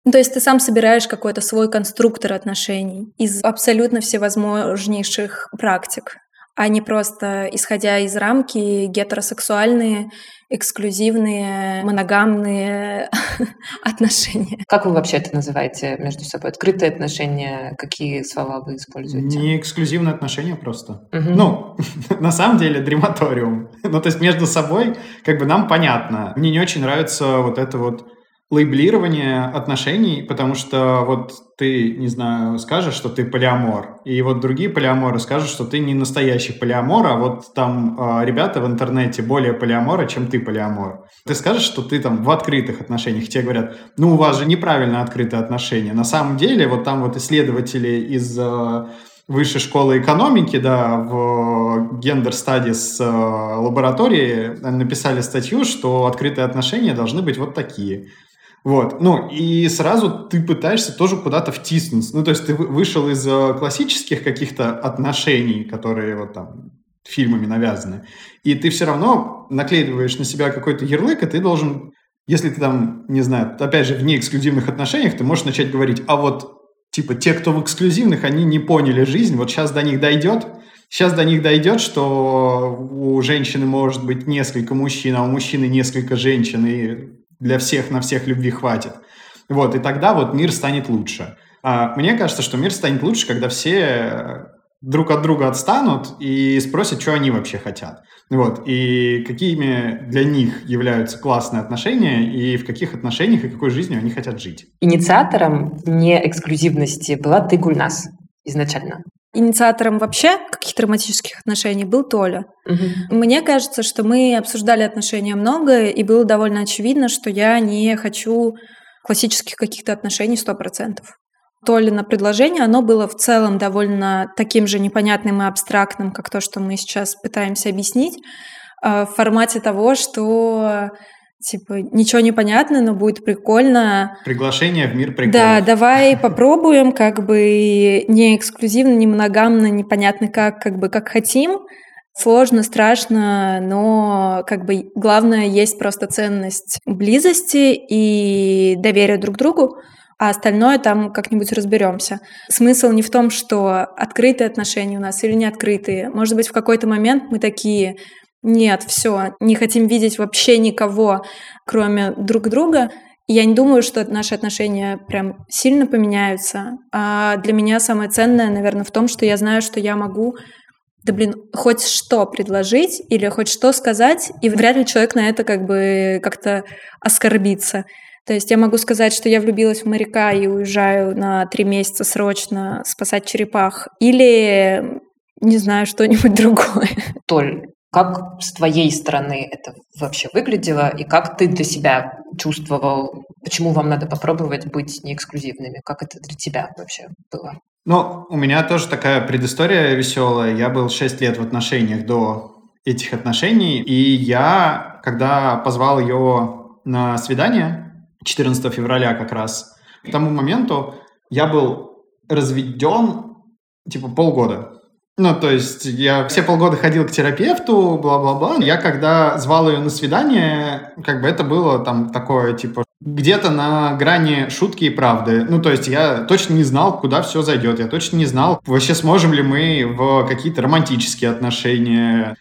Ну, то есть ты сам собираешь какой-то свой конструктор отношений из абсолютно всевозможнейших практик а не просто исходя из рамки гетеросексуальные, эксклюзивные, моногамные отношения. Как вы вообще это называете между собой? Открытые отношения? Какие слова вы используете? Не эксклюзивные отношения просто. Угу. Ну, на самом деле, дрематориум. ну, то есть между собой как бы нам понятно. Мне не очень нравится вот это вот лейблирование отношений, потому что вот ты, не знаю, скажешь, что ты полиамор, и вот другие полиаморы скажут, что ты не настоящий полиамор, а вот там э, ребята в интернете более полиаморы, чем ты полиамор. Ты скажешь, что ты там в открытых отношениях, тебе говорят, ну у вас же неправильно открытые отношения. На самом деле вот там вот исследователи из э, высшей школы экономики, да, в Gender Studies э, лаборатории написали статью, что открытые отношения должны быть вот такие. Вот, ну, и сразу ты пытаешься тоже куда-то втиснуться. Ну, то есть ты вышел из э, классических каких-то отношений, которые вот там фильмами навязаны, и ты все равно наклеиваешь на себя какой-то ярлык, и ты должен, если ты там, не знаю, опять же, в неэксклюзивных отношениях, ты можешь начать говорить, а вот, типа, те, кто в эксклюзивных, они не поняли жизнь, вот сейчас до них дойдет, сейчас до них дойдет, что у женщины может быть несколько мужчин, а у мужчины несколько женщин, и для всех, на всех любви хватит. Вот, и тогда вот мир станет лучше. А мне кажется, что мир станет лучше, когда все друг от друга отстанут и спросят, что они вообще хотят. Вот, и какими для них являются классные отношения, и в каких отношениях и какой жизнью они хотят жить. Инициатором не эксклюзивности была ты, Гульнас, изначально. Инициатором вообще каких-то романтических отношений был Толя. Угу. Мне кажется, что мы обсуждали отношения много, и было довольно очевидно, что я не хочу классических каких-то отношений сто процентов. Толина предложение, оно было в целом довольно таким же непонятным и абстрактным, как то, что мы сейчас пытаемся объяснить, а, в формате того, что типа, ничего не понятно, но будет прикольно. Приглашение в мир прикольно. Да, давай попробуем, как бы не эксклюзивно, не моногамно, непонятно как, как бы как хотим. Сложно, страшно, но как бы главное есть просто ценность близости и доверия друг другу, а остальное там как-нибудь разберемся. Смысл не в том, что открытые отношения у нас или не открытые. Может быть, в какой-то момент мы такие, нет, все, не хотим видеть вообще никого, кроме друг друга. я не думаю, что наши отношения прям сильно поменяются. А для меня самое ценное, наверное, в том, что я знаю, что я могу да блин, хоть что предложить или хоть что сказать, и вряд ли человек на это как бы как-то оскорбится. То есть я могу сказать, что я влюбилась в моряка и уезжаю на три месяца срочно спасать черепах, или не знаю, что-нибудь другое. Толь, как с твоей стороны это вообще выглядело, и как ты для себя чувствовал, почему вам надо попробовать быть неэксклюзивными? Как это для тебя вообще было? Ну, у меня тоже такая предыстория веселая. Я был 6 лет в отношениях до этих отношений, и я, когда позвал ее на свидание, 14 февраля как раз, к тому моменту я был разведен типа полгода. Ну, то есть я все полгода ходил к терапевту, бла-бла-бла. Я когда звал ее на свидание, как бы это было там такое, типа, где-то на грани шутки и правды. Ну, то есть я точно не знал, куда все зайдет. Я точно не знал, вообще сможем ли мы в какие-то романтические отношения.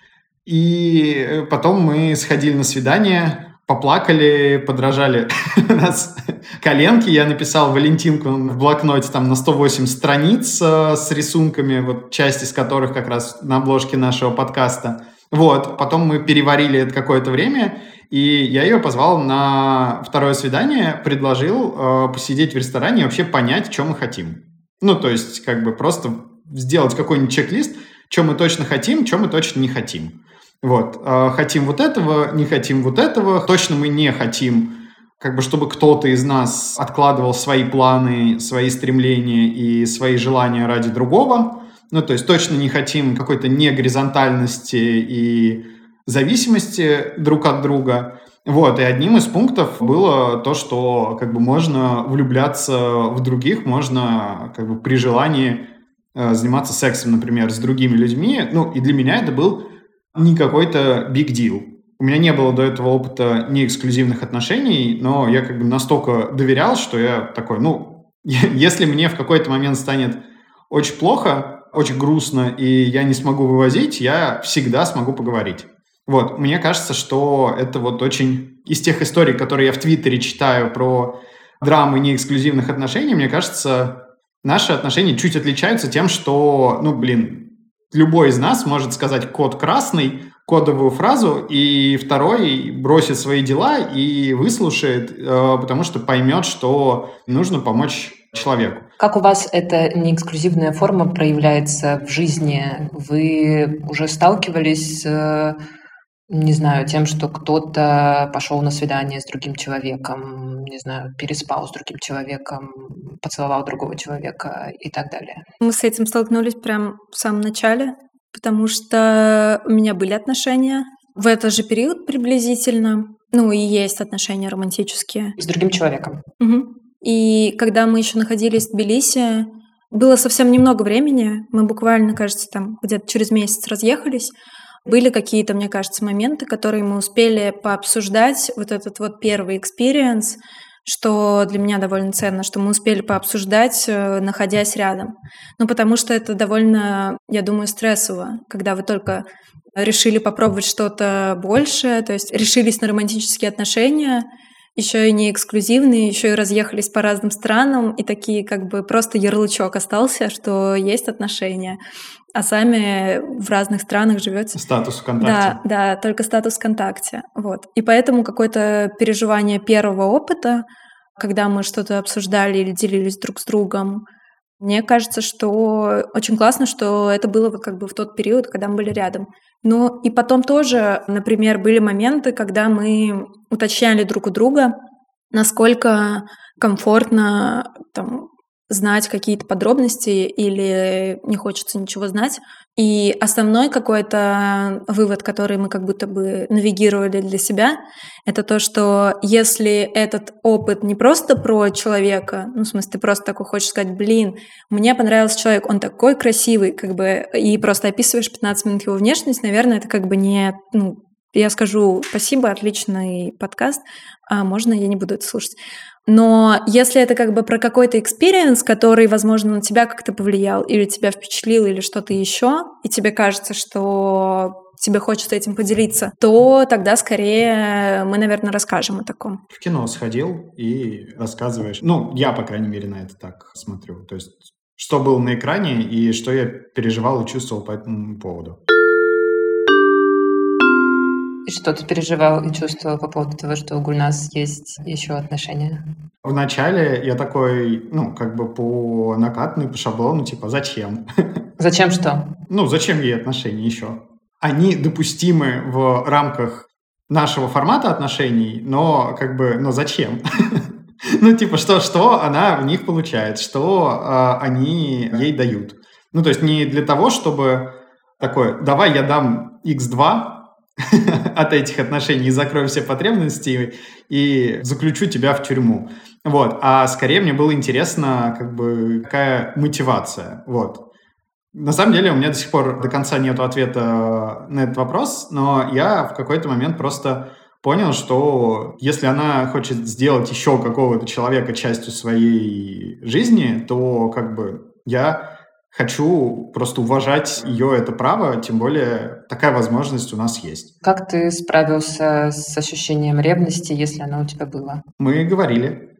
И потом мы сходили на свидание, поплакали, подражали нас коленки. Я написал Валентинку в блокноте там на 108 страниц э, с рисунками, вот часть из которых как раз на обложке нашего подкаста. Вот, потом мы переварили это какое-то время, и я ее позвал на второе свидание, предложил э, посидеть в ресторане и вообще понять, что мы хотим. Ну, то есть, как бы просто сделать какой-нибудь чек-лист, что мы точно хотим, что мы точно не хотим. Вот. А, хотим вот этого, не хотим вот этого. Точно мы не хотим, как бы, чтобы кто-то из нас откладывал свои планы, свои стремления и свои желания ради другого. Ну, то есть точно не хотим какой-то негоризонтальности и зависимости друг от друга. Вот, и одним из пунктов было то, что как бы можно влюбляться в других, можно как бы при желании э, заниматься сексом, например, с другими людьми. Ну, и для меня это был не какой-то big deal. У меня не было до этого опыта не эксклюзивных отношений, но я как бы настолько доверял, что я такой, ну, если мне в какой-то момент станет очень плохо, очень грустно, и я не смогу вывозить, я всегда смогу поговорить. Вот, мне кажется, что это вот очень из тех историй, которые я в Твиттере читаю про драмы неэксклюзивных отношений, мне кажется, наши отношения чуть отличаются тем, что, ну, блин, любой из нас может сказать код красный, кодовую фразу, и второй бросит свои дела и выслушает, э, потому что поймет, что нужно помочь человеку. Как у вас эта неэксклюзивная форма проявляется в жизни? Вы уже сталкивались с не знаю, тем, что кто-то пошел на свидание с другим человеком, не знаю, переспал с другим человеком, поцеловал другого человека и так далее. Мы с этим столкнулись прям в самом начале, потому что у меня были отношения в этот же период приблизительно. Ну и есть отношения романтические. С другим человеком. Угу. И когда мы еще находились в Тбилиси, было совсем немного времени. Мы буквально, кажется, там где-то через месяц разъехались. Были какие-то, мне кажется, моменты, которые мы успели пообсуждать, вот этот вот первый experience, что для меня довольно ценно, что мы успели пообсуждать, э, находясь рядом. Ну, потому что это довольно, я думаю, стрессово, когда вы только решили попробовать что-то большее, то есть решились на романтические отношения, еще и не эксклюзивные, еще и разъехались по разным странам, и такие как бы просто ярлычок остался, что есть отношения а сами в разных странах живете. Статус ВКонтакте. Да, да, только статус ВКонтакте. Вот. И поэтому какое-то переживание первого опыта, когда мы что-то обсуждали или делились друг с другом, мне кажется, что очень классно, что это было как бы в тот период, когда мы были рядом. Но и потом тоже, например, были моменты, когда мы уточняли друг у друга, насколько комфортно там, знать какие-то подробности или не хочется ничего знать. И основной какой-то вывод, который мы как будто бы навигировали для себя, это то, что если этот опыт не просто про человека, ну, в смысле, ты просто такой хочешь сказать, блин, мне понравился человек, он такой красивый, как бы, и просто описываешь 15 минут его внешность, наверное, это как бы не, ну, я скажу спасибо, отличный подкаст, а можно я не буду это слушать. Но если это как бы про какой-то experience, который, возможно, на тебя как-то повлиял, или тебя впечатлил, или что-то еще, и тебе кажется, что тебе хочется этим поделиться, то тогда скорее мы, наверное, расскажем о таком. В кино сходил и рассказываешь. Ну, я, по крайней мере, на это так смотрю. То есть, что было на экране и что я переживал и чувствовал по этому поводу. И что ты переживал и чувствовал по поводу того, что у Гульнас есть еще отношения? Вначале я такой, ну, как бы по накатной, по шаблону, типа, зачем? Зачем что? Ну, зачем ей отношения еще? Они допустимы в рамках нашего формата отношений, но как бы, но зачем? ну, типа, что, что она в них получает, что э, они ей дают. Ну, то есть не для того, чтобы такой, давай я дам x2, от этих отношений закрою все потребности и заключу тебя в тюрьму. Вот. А скорее мне было интересно, как бы, какая мотивация. Вот. На самом деле у меня до сих пор до конца нет ответа на этот вопрос, но я в какой-то момент просто понял, что если она хочет сделать еще какого-то человека частью своей жизни, то как бы я хочу просто уважать ее это право, тем более такая возможность у нас есть. Как ты справился с ощущением ревности, если оно у тебя было? Мы говорили.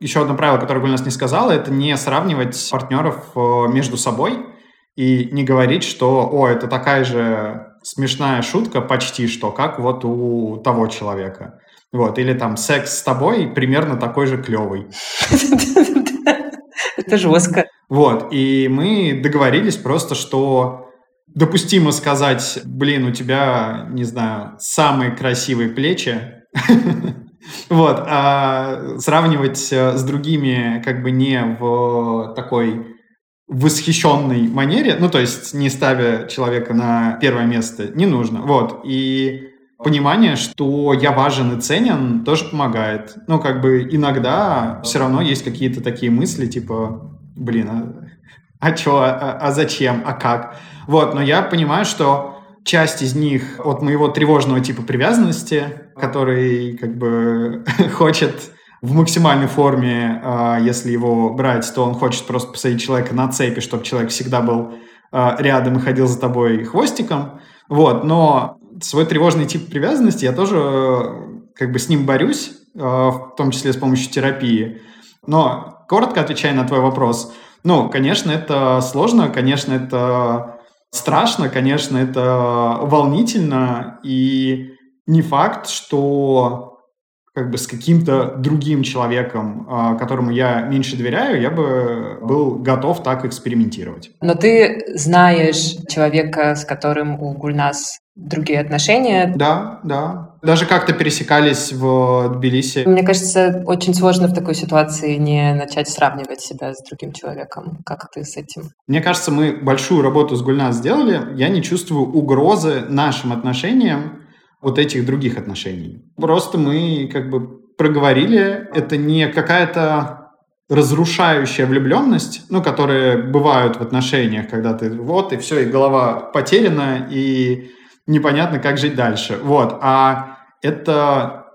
Еще одно правило, которое Гульнас не сказала, это не сравнивать партнеров э, между собой и не говорить, что, о, это такая же смешная шутка почти что, как вот у того человека. Вот, или там секс с тобой примерно такой же клевый. Это жестко. Вот, и мы договорились просто, что допустимо сказать, блин, у тебя, не знаю, самые красивые плечи, вот, а сравнивать э, с другими как бы не в такой восхищенной манере, ну, то есть не ставя человека на первое место, не нужно, вот, и понимание, что я важен и ценен, тоже помогает. Ну, как бы иногда все равно есть какие-то такие мысли, типа, блин, а, а чё, а, а зачем, а как? Вот, но я понимаю, что часть из них от моего тревожного типа привязанности, который как бы хочет в максимальной форме, а, если его брать, то он хочет просто посадить человека на цепи, чтобы человек всегда был а, рядом и ходил за тобой хвостиком. Вот, но свой тревожный тип привязанности я тоже как бы с ним борюсь, а, в том числе с помощью терапии. Но коротко отвечая на твой вопрос, ну, конечно, это сложно, конечно, это страшно, конечно, это волнительно, и не факт, что как бы с каким-то другим человеком, а, которому я меньше доверяю, я бы был готов так экспериментировать. Но ты знаешь человека, с которым у Гульнас другие отношения? Да, да. Даже как-то пересекались в Тбилиси. Мне кажется, очень сложно в такой ситуации не начать сравнивать себя с другим человеком. Как ты с этим? Мне кажется, мы большую работу с Гульнас сделали. Я не чувствую угрозы нашим отношениям вот этих других отношений. Просто мы как бы проговорили, это не какая-то разрушающая влюбленность, ну, которые бывают в отношениях, когда ты вот, и все, и голова потеряна, и непонятно, как жить дальше. Вот. А это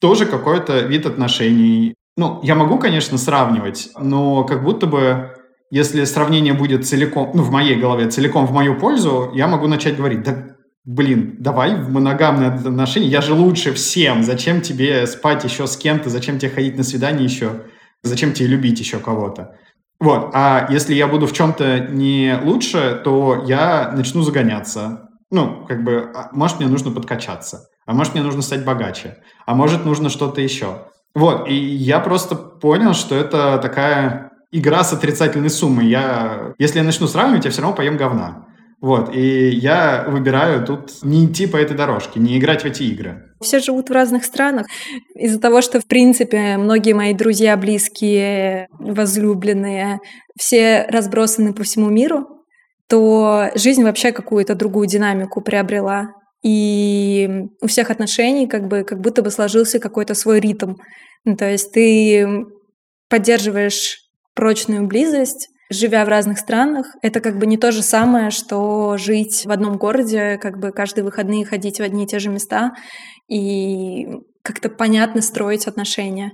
тоже какой-то вид отношений. Ну, я могу, конечно, сравнивать, но как будто бы если сравнение будет целиком, ну, в моей голове, целиком в мою пользу, я могу начать говорить, да блин, давай в моногамные отношения, я же лучше всем, зачем тебе спать еще с кем-то, зачем тебе ходить на свидание еще, зачем тебе любить еще кого-то. Вот, а если я буду в чем-то не лучше, то я начну загоняться. Ну, как бы, а, может, мне нужно подкачаться, а может, мне нужно стать богаче, а может, нужно что-то еще. Вот, и я просто понял, что это такая игра с отрицательной суммой. Я, если я начну сравнивать, я все равно поем говна. Вот, и я выбираю тут не идти по этой дорожке, не играть в эти игры. Все живут в разных странах. Из-за того, что, в принципе, многие мои друзья, близкие, возлюбленные, все разбросаны по всему миру, то жизнь вообще какую-то другую динамику приобрела. И у всех отношений как бы как будто бы сложился какой-то свой ритм. Ну, то есть ты поддерживаешь прочную близость, живя в разных странах, это как бы не то же самое, что жить в одном городе, как бы каждые выходные ходить в одни и те же места и как-то понятно строить отношения.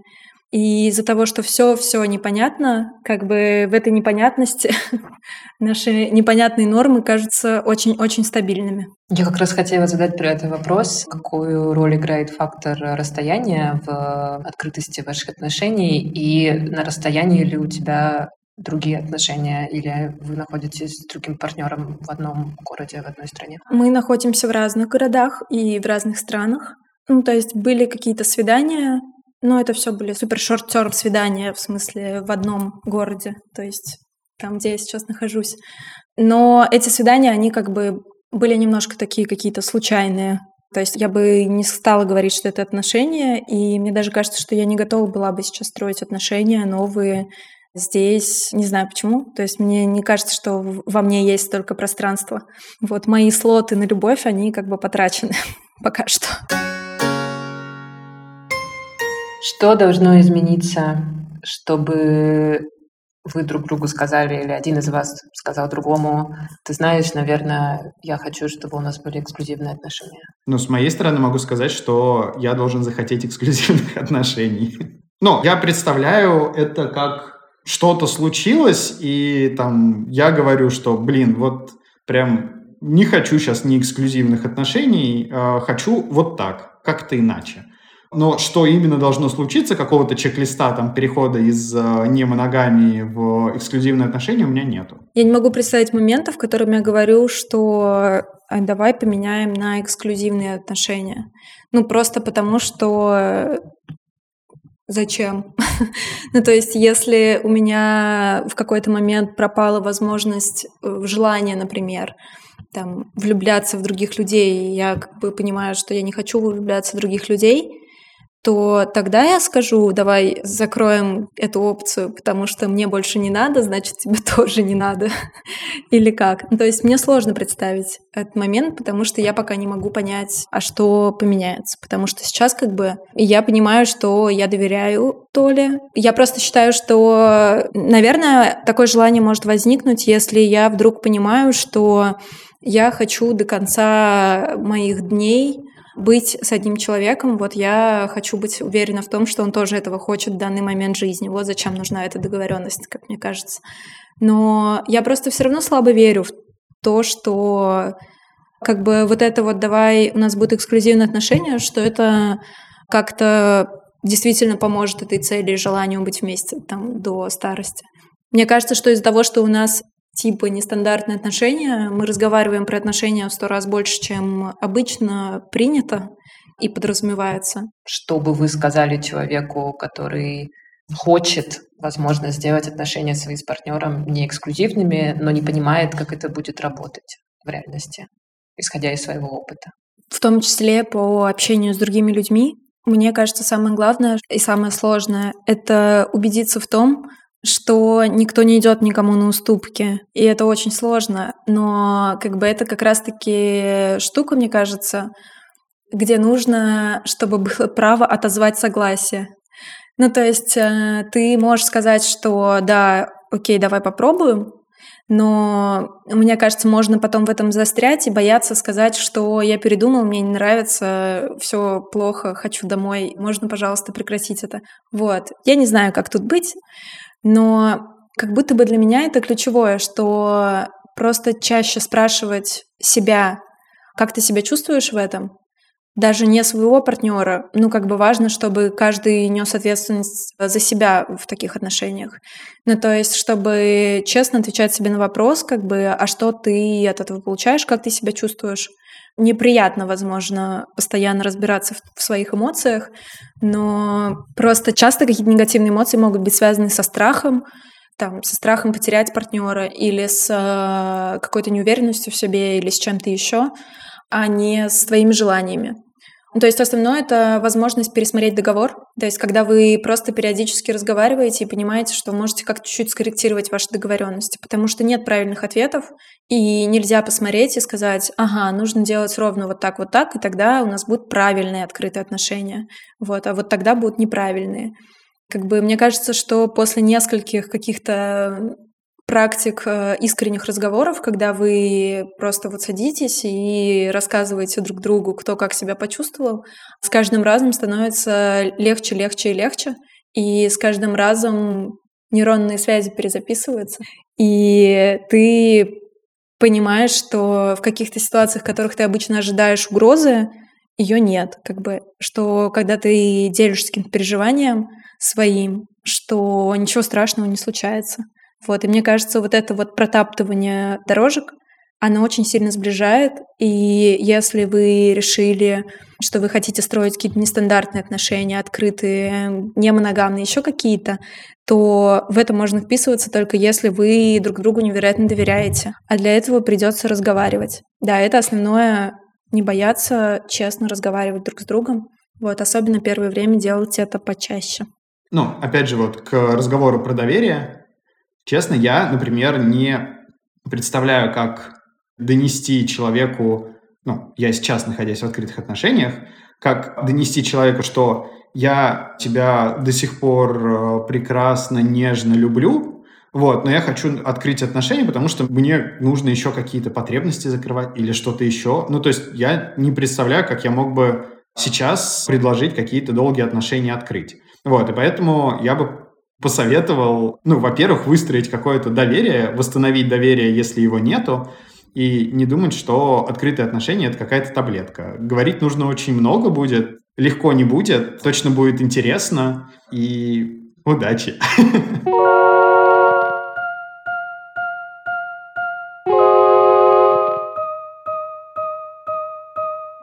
И из-за того, что все все непонятно, как бы в этой непонятности наши непонятные нормы кажутся очень-очень стабильными. Я как раз хотела задать про это вопрос. Какую роль играет фактор расстояния в открытости ваших отношений? И на расстоянии ли у тебя другие отношения или вы находитесь с другим партнером в одном городе, в одной стране? Мы находимся в разных городах и в разных странах. Ну, то есть были какие-то свидания, но это все были супер шорт-терм свидания, в смысле в одном городе, то есть там, где я сейчас нахожусь. Но эти свидания, они как бы были немножко такие какие-то случайные. То есть я бы не стала говорить, что это отношения, и мне даже кажется, что я не готова была бы сейчас строить отношения новые, Здесь не знаю почему. То есть мне не кажется, что во мне есть столько пространства. Вот мои слоты на любовь, они как бы потрачены пока что. Что должно измениться, чтобы вы друг другу сказали, или один из вас сказал другому, ты знаешь, наверное, я хочу, чтобы у нас были эксклюзивные отношения? Ну, с моей стороны могу сказать, что я должен захотеть эксклюзивных отношений. Ну, я представляю это как что-то случилось, и там я говорю, что, блин, вот прям не хочу сейчас ни эксклюзивных отношений, э, хочу вот так, как-то иначе. Но что именно должно случиться, какого-то чек-листа там перехода из э, немоногамии в эксклюзивные отношения у меня нету. Я не могу представить момента, в котором я говорю, что а, давай поменяем на эксклюзивные отношения. Ну, просто потому что зачем? ну, то есть, если у меня в какой-то момент пропала возможность, э, желание, например, там, влюбляться в других людей, я как бы понимаю, что я не хочу влюбляться в других людей, то тогда я скажу, давай закроем эту опцию, потому что мне больше не надо, значит, тебе тоже не надо. Или как? Ну, то есть мне сложно представить этот момент, потому что я пока не могу понять, а что поменяется. Потому что сейчас как бы я понимаю, что я доверяю Толе. Я просто считаю, что, наверное, такое желание может возникнуть, если я вдруг понимаю, что я хочу до конца моих дней быть с одним человеком, вот я хочу быть уверена в том, что он тоже этого хочет в данный момент жизни. Вот зачем нужна эта договоренность, как мне кажется. Но я просто все равно слабо верю в то, что как бы вот это вот давай у нас будут эксклюзивные отношения, что это как-то действительно поможет этой цели и желанию быть вместе там до старости. Мне кажется, что из-за того, что у нас типа нестандартные отношения. Мы разговариваем про отношения в сто раз больше, чем обычно принято и подразумевается. Что бы вы сказали человеку, который хочет, возможно, сделать отношения свои с партнером не эксклюзивными, но не понимает, как это будет работать в реальности, исходя из своего опыта? В том числе по общению с другими людьми. Мне кажется, самое главное и самое сложное — это убедиться в том, что никто не идет никому на уступки. И это очень сложно. Но как бы это как раз-таки штука, мне кажется, где нужно, чтобы было право отозвать согласие. Ну, то есть э, ты можешь сказать, что да, окей, давай попробуем, но мне кажется, можно потом в этом застрять и бояться сказать, что я передумал, мне не нравится, все плохо, хочу домой, можно, пожалуйста, прекратить это. Вот. Я не знаю, как тут быть, но как будто бы для меня это ключевое, что просто чаще спрашивать себя, как ты себя чувствуешь в этом, даже не своего партнера, ну как бы важно, чтобы каждый нес ответственность за себя в таких отношениях. Ну то есть, чтобы честно отвечать себе на вопрос, как бы, а что ты от этого получаешь, как ты себя чувствуешь. Неприятно, возможно, постоянно разбираться в, в своих эмоциях, но просто часто какие-то негативные эмоции могут быть связаны со страхом, там, со страхом потерять партнера или с э, какой-то неуверенностью в себе или с чем-то еще, а не с твоими желаниями. Ну, то есть основное — это возможность пересмотреть договор. То есть когда вы просто периодически разговариваете и понимаете, что можете как-то чуть-чуть скорректировать ваши договоренности, потому что нет правильных ответов, и нельзя посмотреть и сказать, ага, нужно делать ровно вот так, вот так, и тогда у нас будут правильные открытые отношения. Вот, а вот тогда будут неправильные. Как бы мне кажется, что после нескольких каких-то практик э, искренних разговоров, когда вы просто вот садитесь и рассказываете друг другу, кто как себя почувствовал, с каждым разом становится легче, легче и легче, и с каждым разом нейронные связи перезаписываются, и ты понимаешь, что в каких-то ситуациях, в которых ты обычно ожидаешь угрозы, ее нет, как бы, что когда ты делишься каким-то переживанием своим, что ничего страшного не случается. Вот, и мне кажется, вот это вот протаптывание дорожек, оно очень сильно сближает. И если вы решили, что вы хотите строить какие-то нестандартные отношения, открытые, не моногамные, еще какие-то, то в это можно вписываться только если вы друг другу невероятно доверяете. А для этого придется разговаривать. Да, это основное не бояться честно разговаривать друг с другом. Вот, особенно первое время делать это почаще. Ну, опять же, вот к разговору про доверие, Честно, я, например, не представляю, как донести человеку, ну, я сейчас находясь в открытых отношениях, как донести человеку, что я тебя до сих пор э, прекрасно, нежно люблю, вот, но я хочу открыть отношения, потому что мне нужно еще какие-то потребности закрывать или что-то еще. Ну, то есть я не представляю, как я мог бы сейчас предложить какие-то долгие отношения открыть. Вот, и поэтому я бы посоветовал, ну, во-первых, выстроить какое-то доверие, восстановить доверие, если его нету, и не думать, что открытые отношения — это какая-то таблетка. Говорить нужно очень много будет, легко не будет, точно будет интересно, и удачи!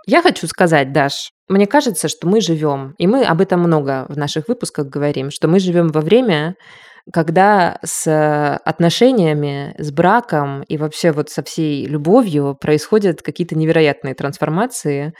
Я хочу сказать, Даш, мне кажется, что мы живем, и мы об этом много в наших выпусках говорим, что мы живем во время, когда с отношениями, с браком и вообще вот со всей любовью происходят какие-то невероятные трансформации,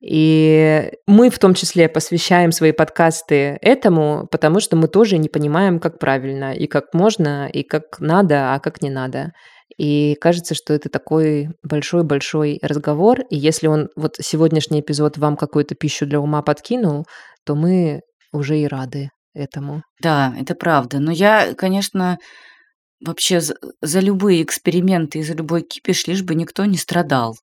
И мы в том числе посвящаем свои подкасты этому, потому что мы тоже не понимаем, как правильно, и как можно, и как надо, а как не надо. И кажется, что это такой большой-большой разговор. И если он, вот сегодняшний эпизод вам какую-то пищу для ума подкинул, то мы уже и рады этому. Да, это правда. Но я, конечно, вообще за, за любые эксперименты и за любой кипиш, лишь бы никто не страдал.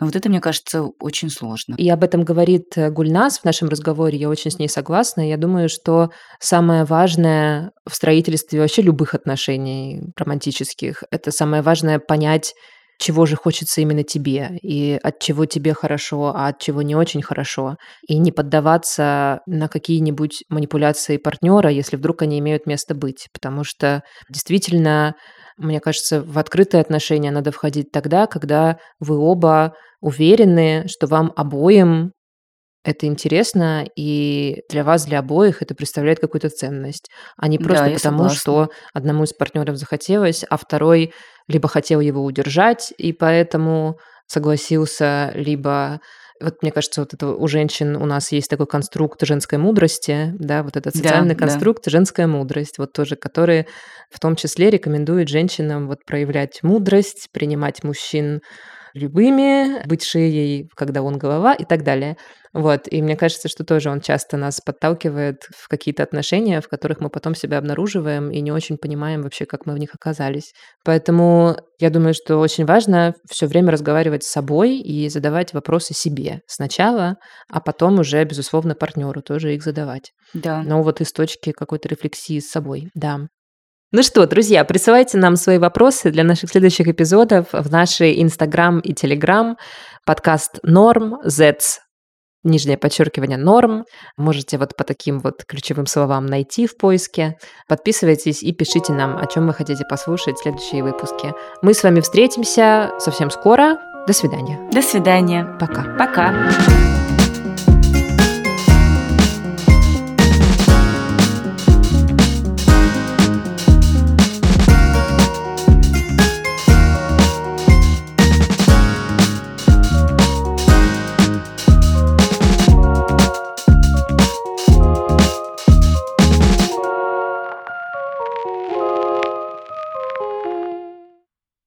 Но вот это, мне кажется, очень сложно. И об этом говорит э, Гульнас в нашем разговоре, я очень с ней согласна. Я думаю, что самое важное в строительстве вообще любых отношений романтических, это самое важное понять, чего же хочется именно тебе, и от чего тебе хорошо, а от чего не очень хорошо, и не поддаваться на какие-нибудь манипуляции партнера, если вдруг они имеют место быть, потому что действительно мне кажется, в открытые отношения надо входить тогда, когда вы оба уверены, что вам обоим это интересно, и для вас, для обоих это представляет какую-то ценность, а не просто Да, потому, согласна. что одному из партнеров захотелось, а второй либо хотел его удержать, и поэтому согласился, либо вот мне кажется, вот это у женщин у нас есть такой конструкт женской мудрости, да, вот этот Да, социальный да. конструкт женская мудрость, вот тоже, который в том числе рекомендует женщинам вот проявлять мудрость, принимать мужчин любыми, быть шеей, когда он голова и так далее. Вот, и мне кажется, что тоже он часто нас подталкивает в какие-то отношения, в которых мы потом себя обнаруживаем и не очень понимаем вообще, как мы в них оказались. Поэтому я думаю, что очень важно все время разговаривать с собой и задавать вопросы себе сначала, а потом уже, безусловно, партнеру тоже их задавать. Да. Но вот из точки какой-то рефлексии с собой, да. Ну что, друзья, присылайте нам свои вопросы для наших следующих эпизодов в наши Инстаграм и Телеграм. Подкаст Норм, Zets, нижнее подчеркивание Норм. Можете вот по таким вот ключевым словам найти в поиске. Подписывайтесь и пишите нам, о чем вы хотите послушать в следующие выпуски. Мы с вами встретимся совсем скоро. До свидания. До свидания. Пока. Пока.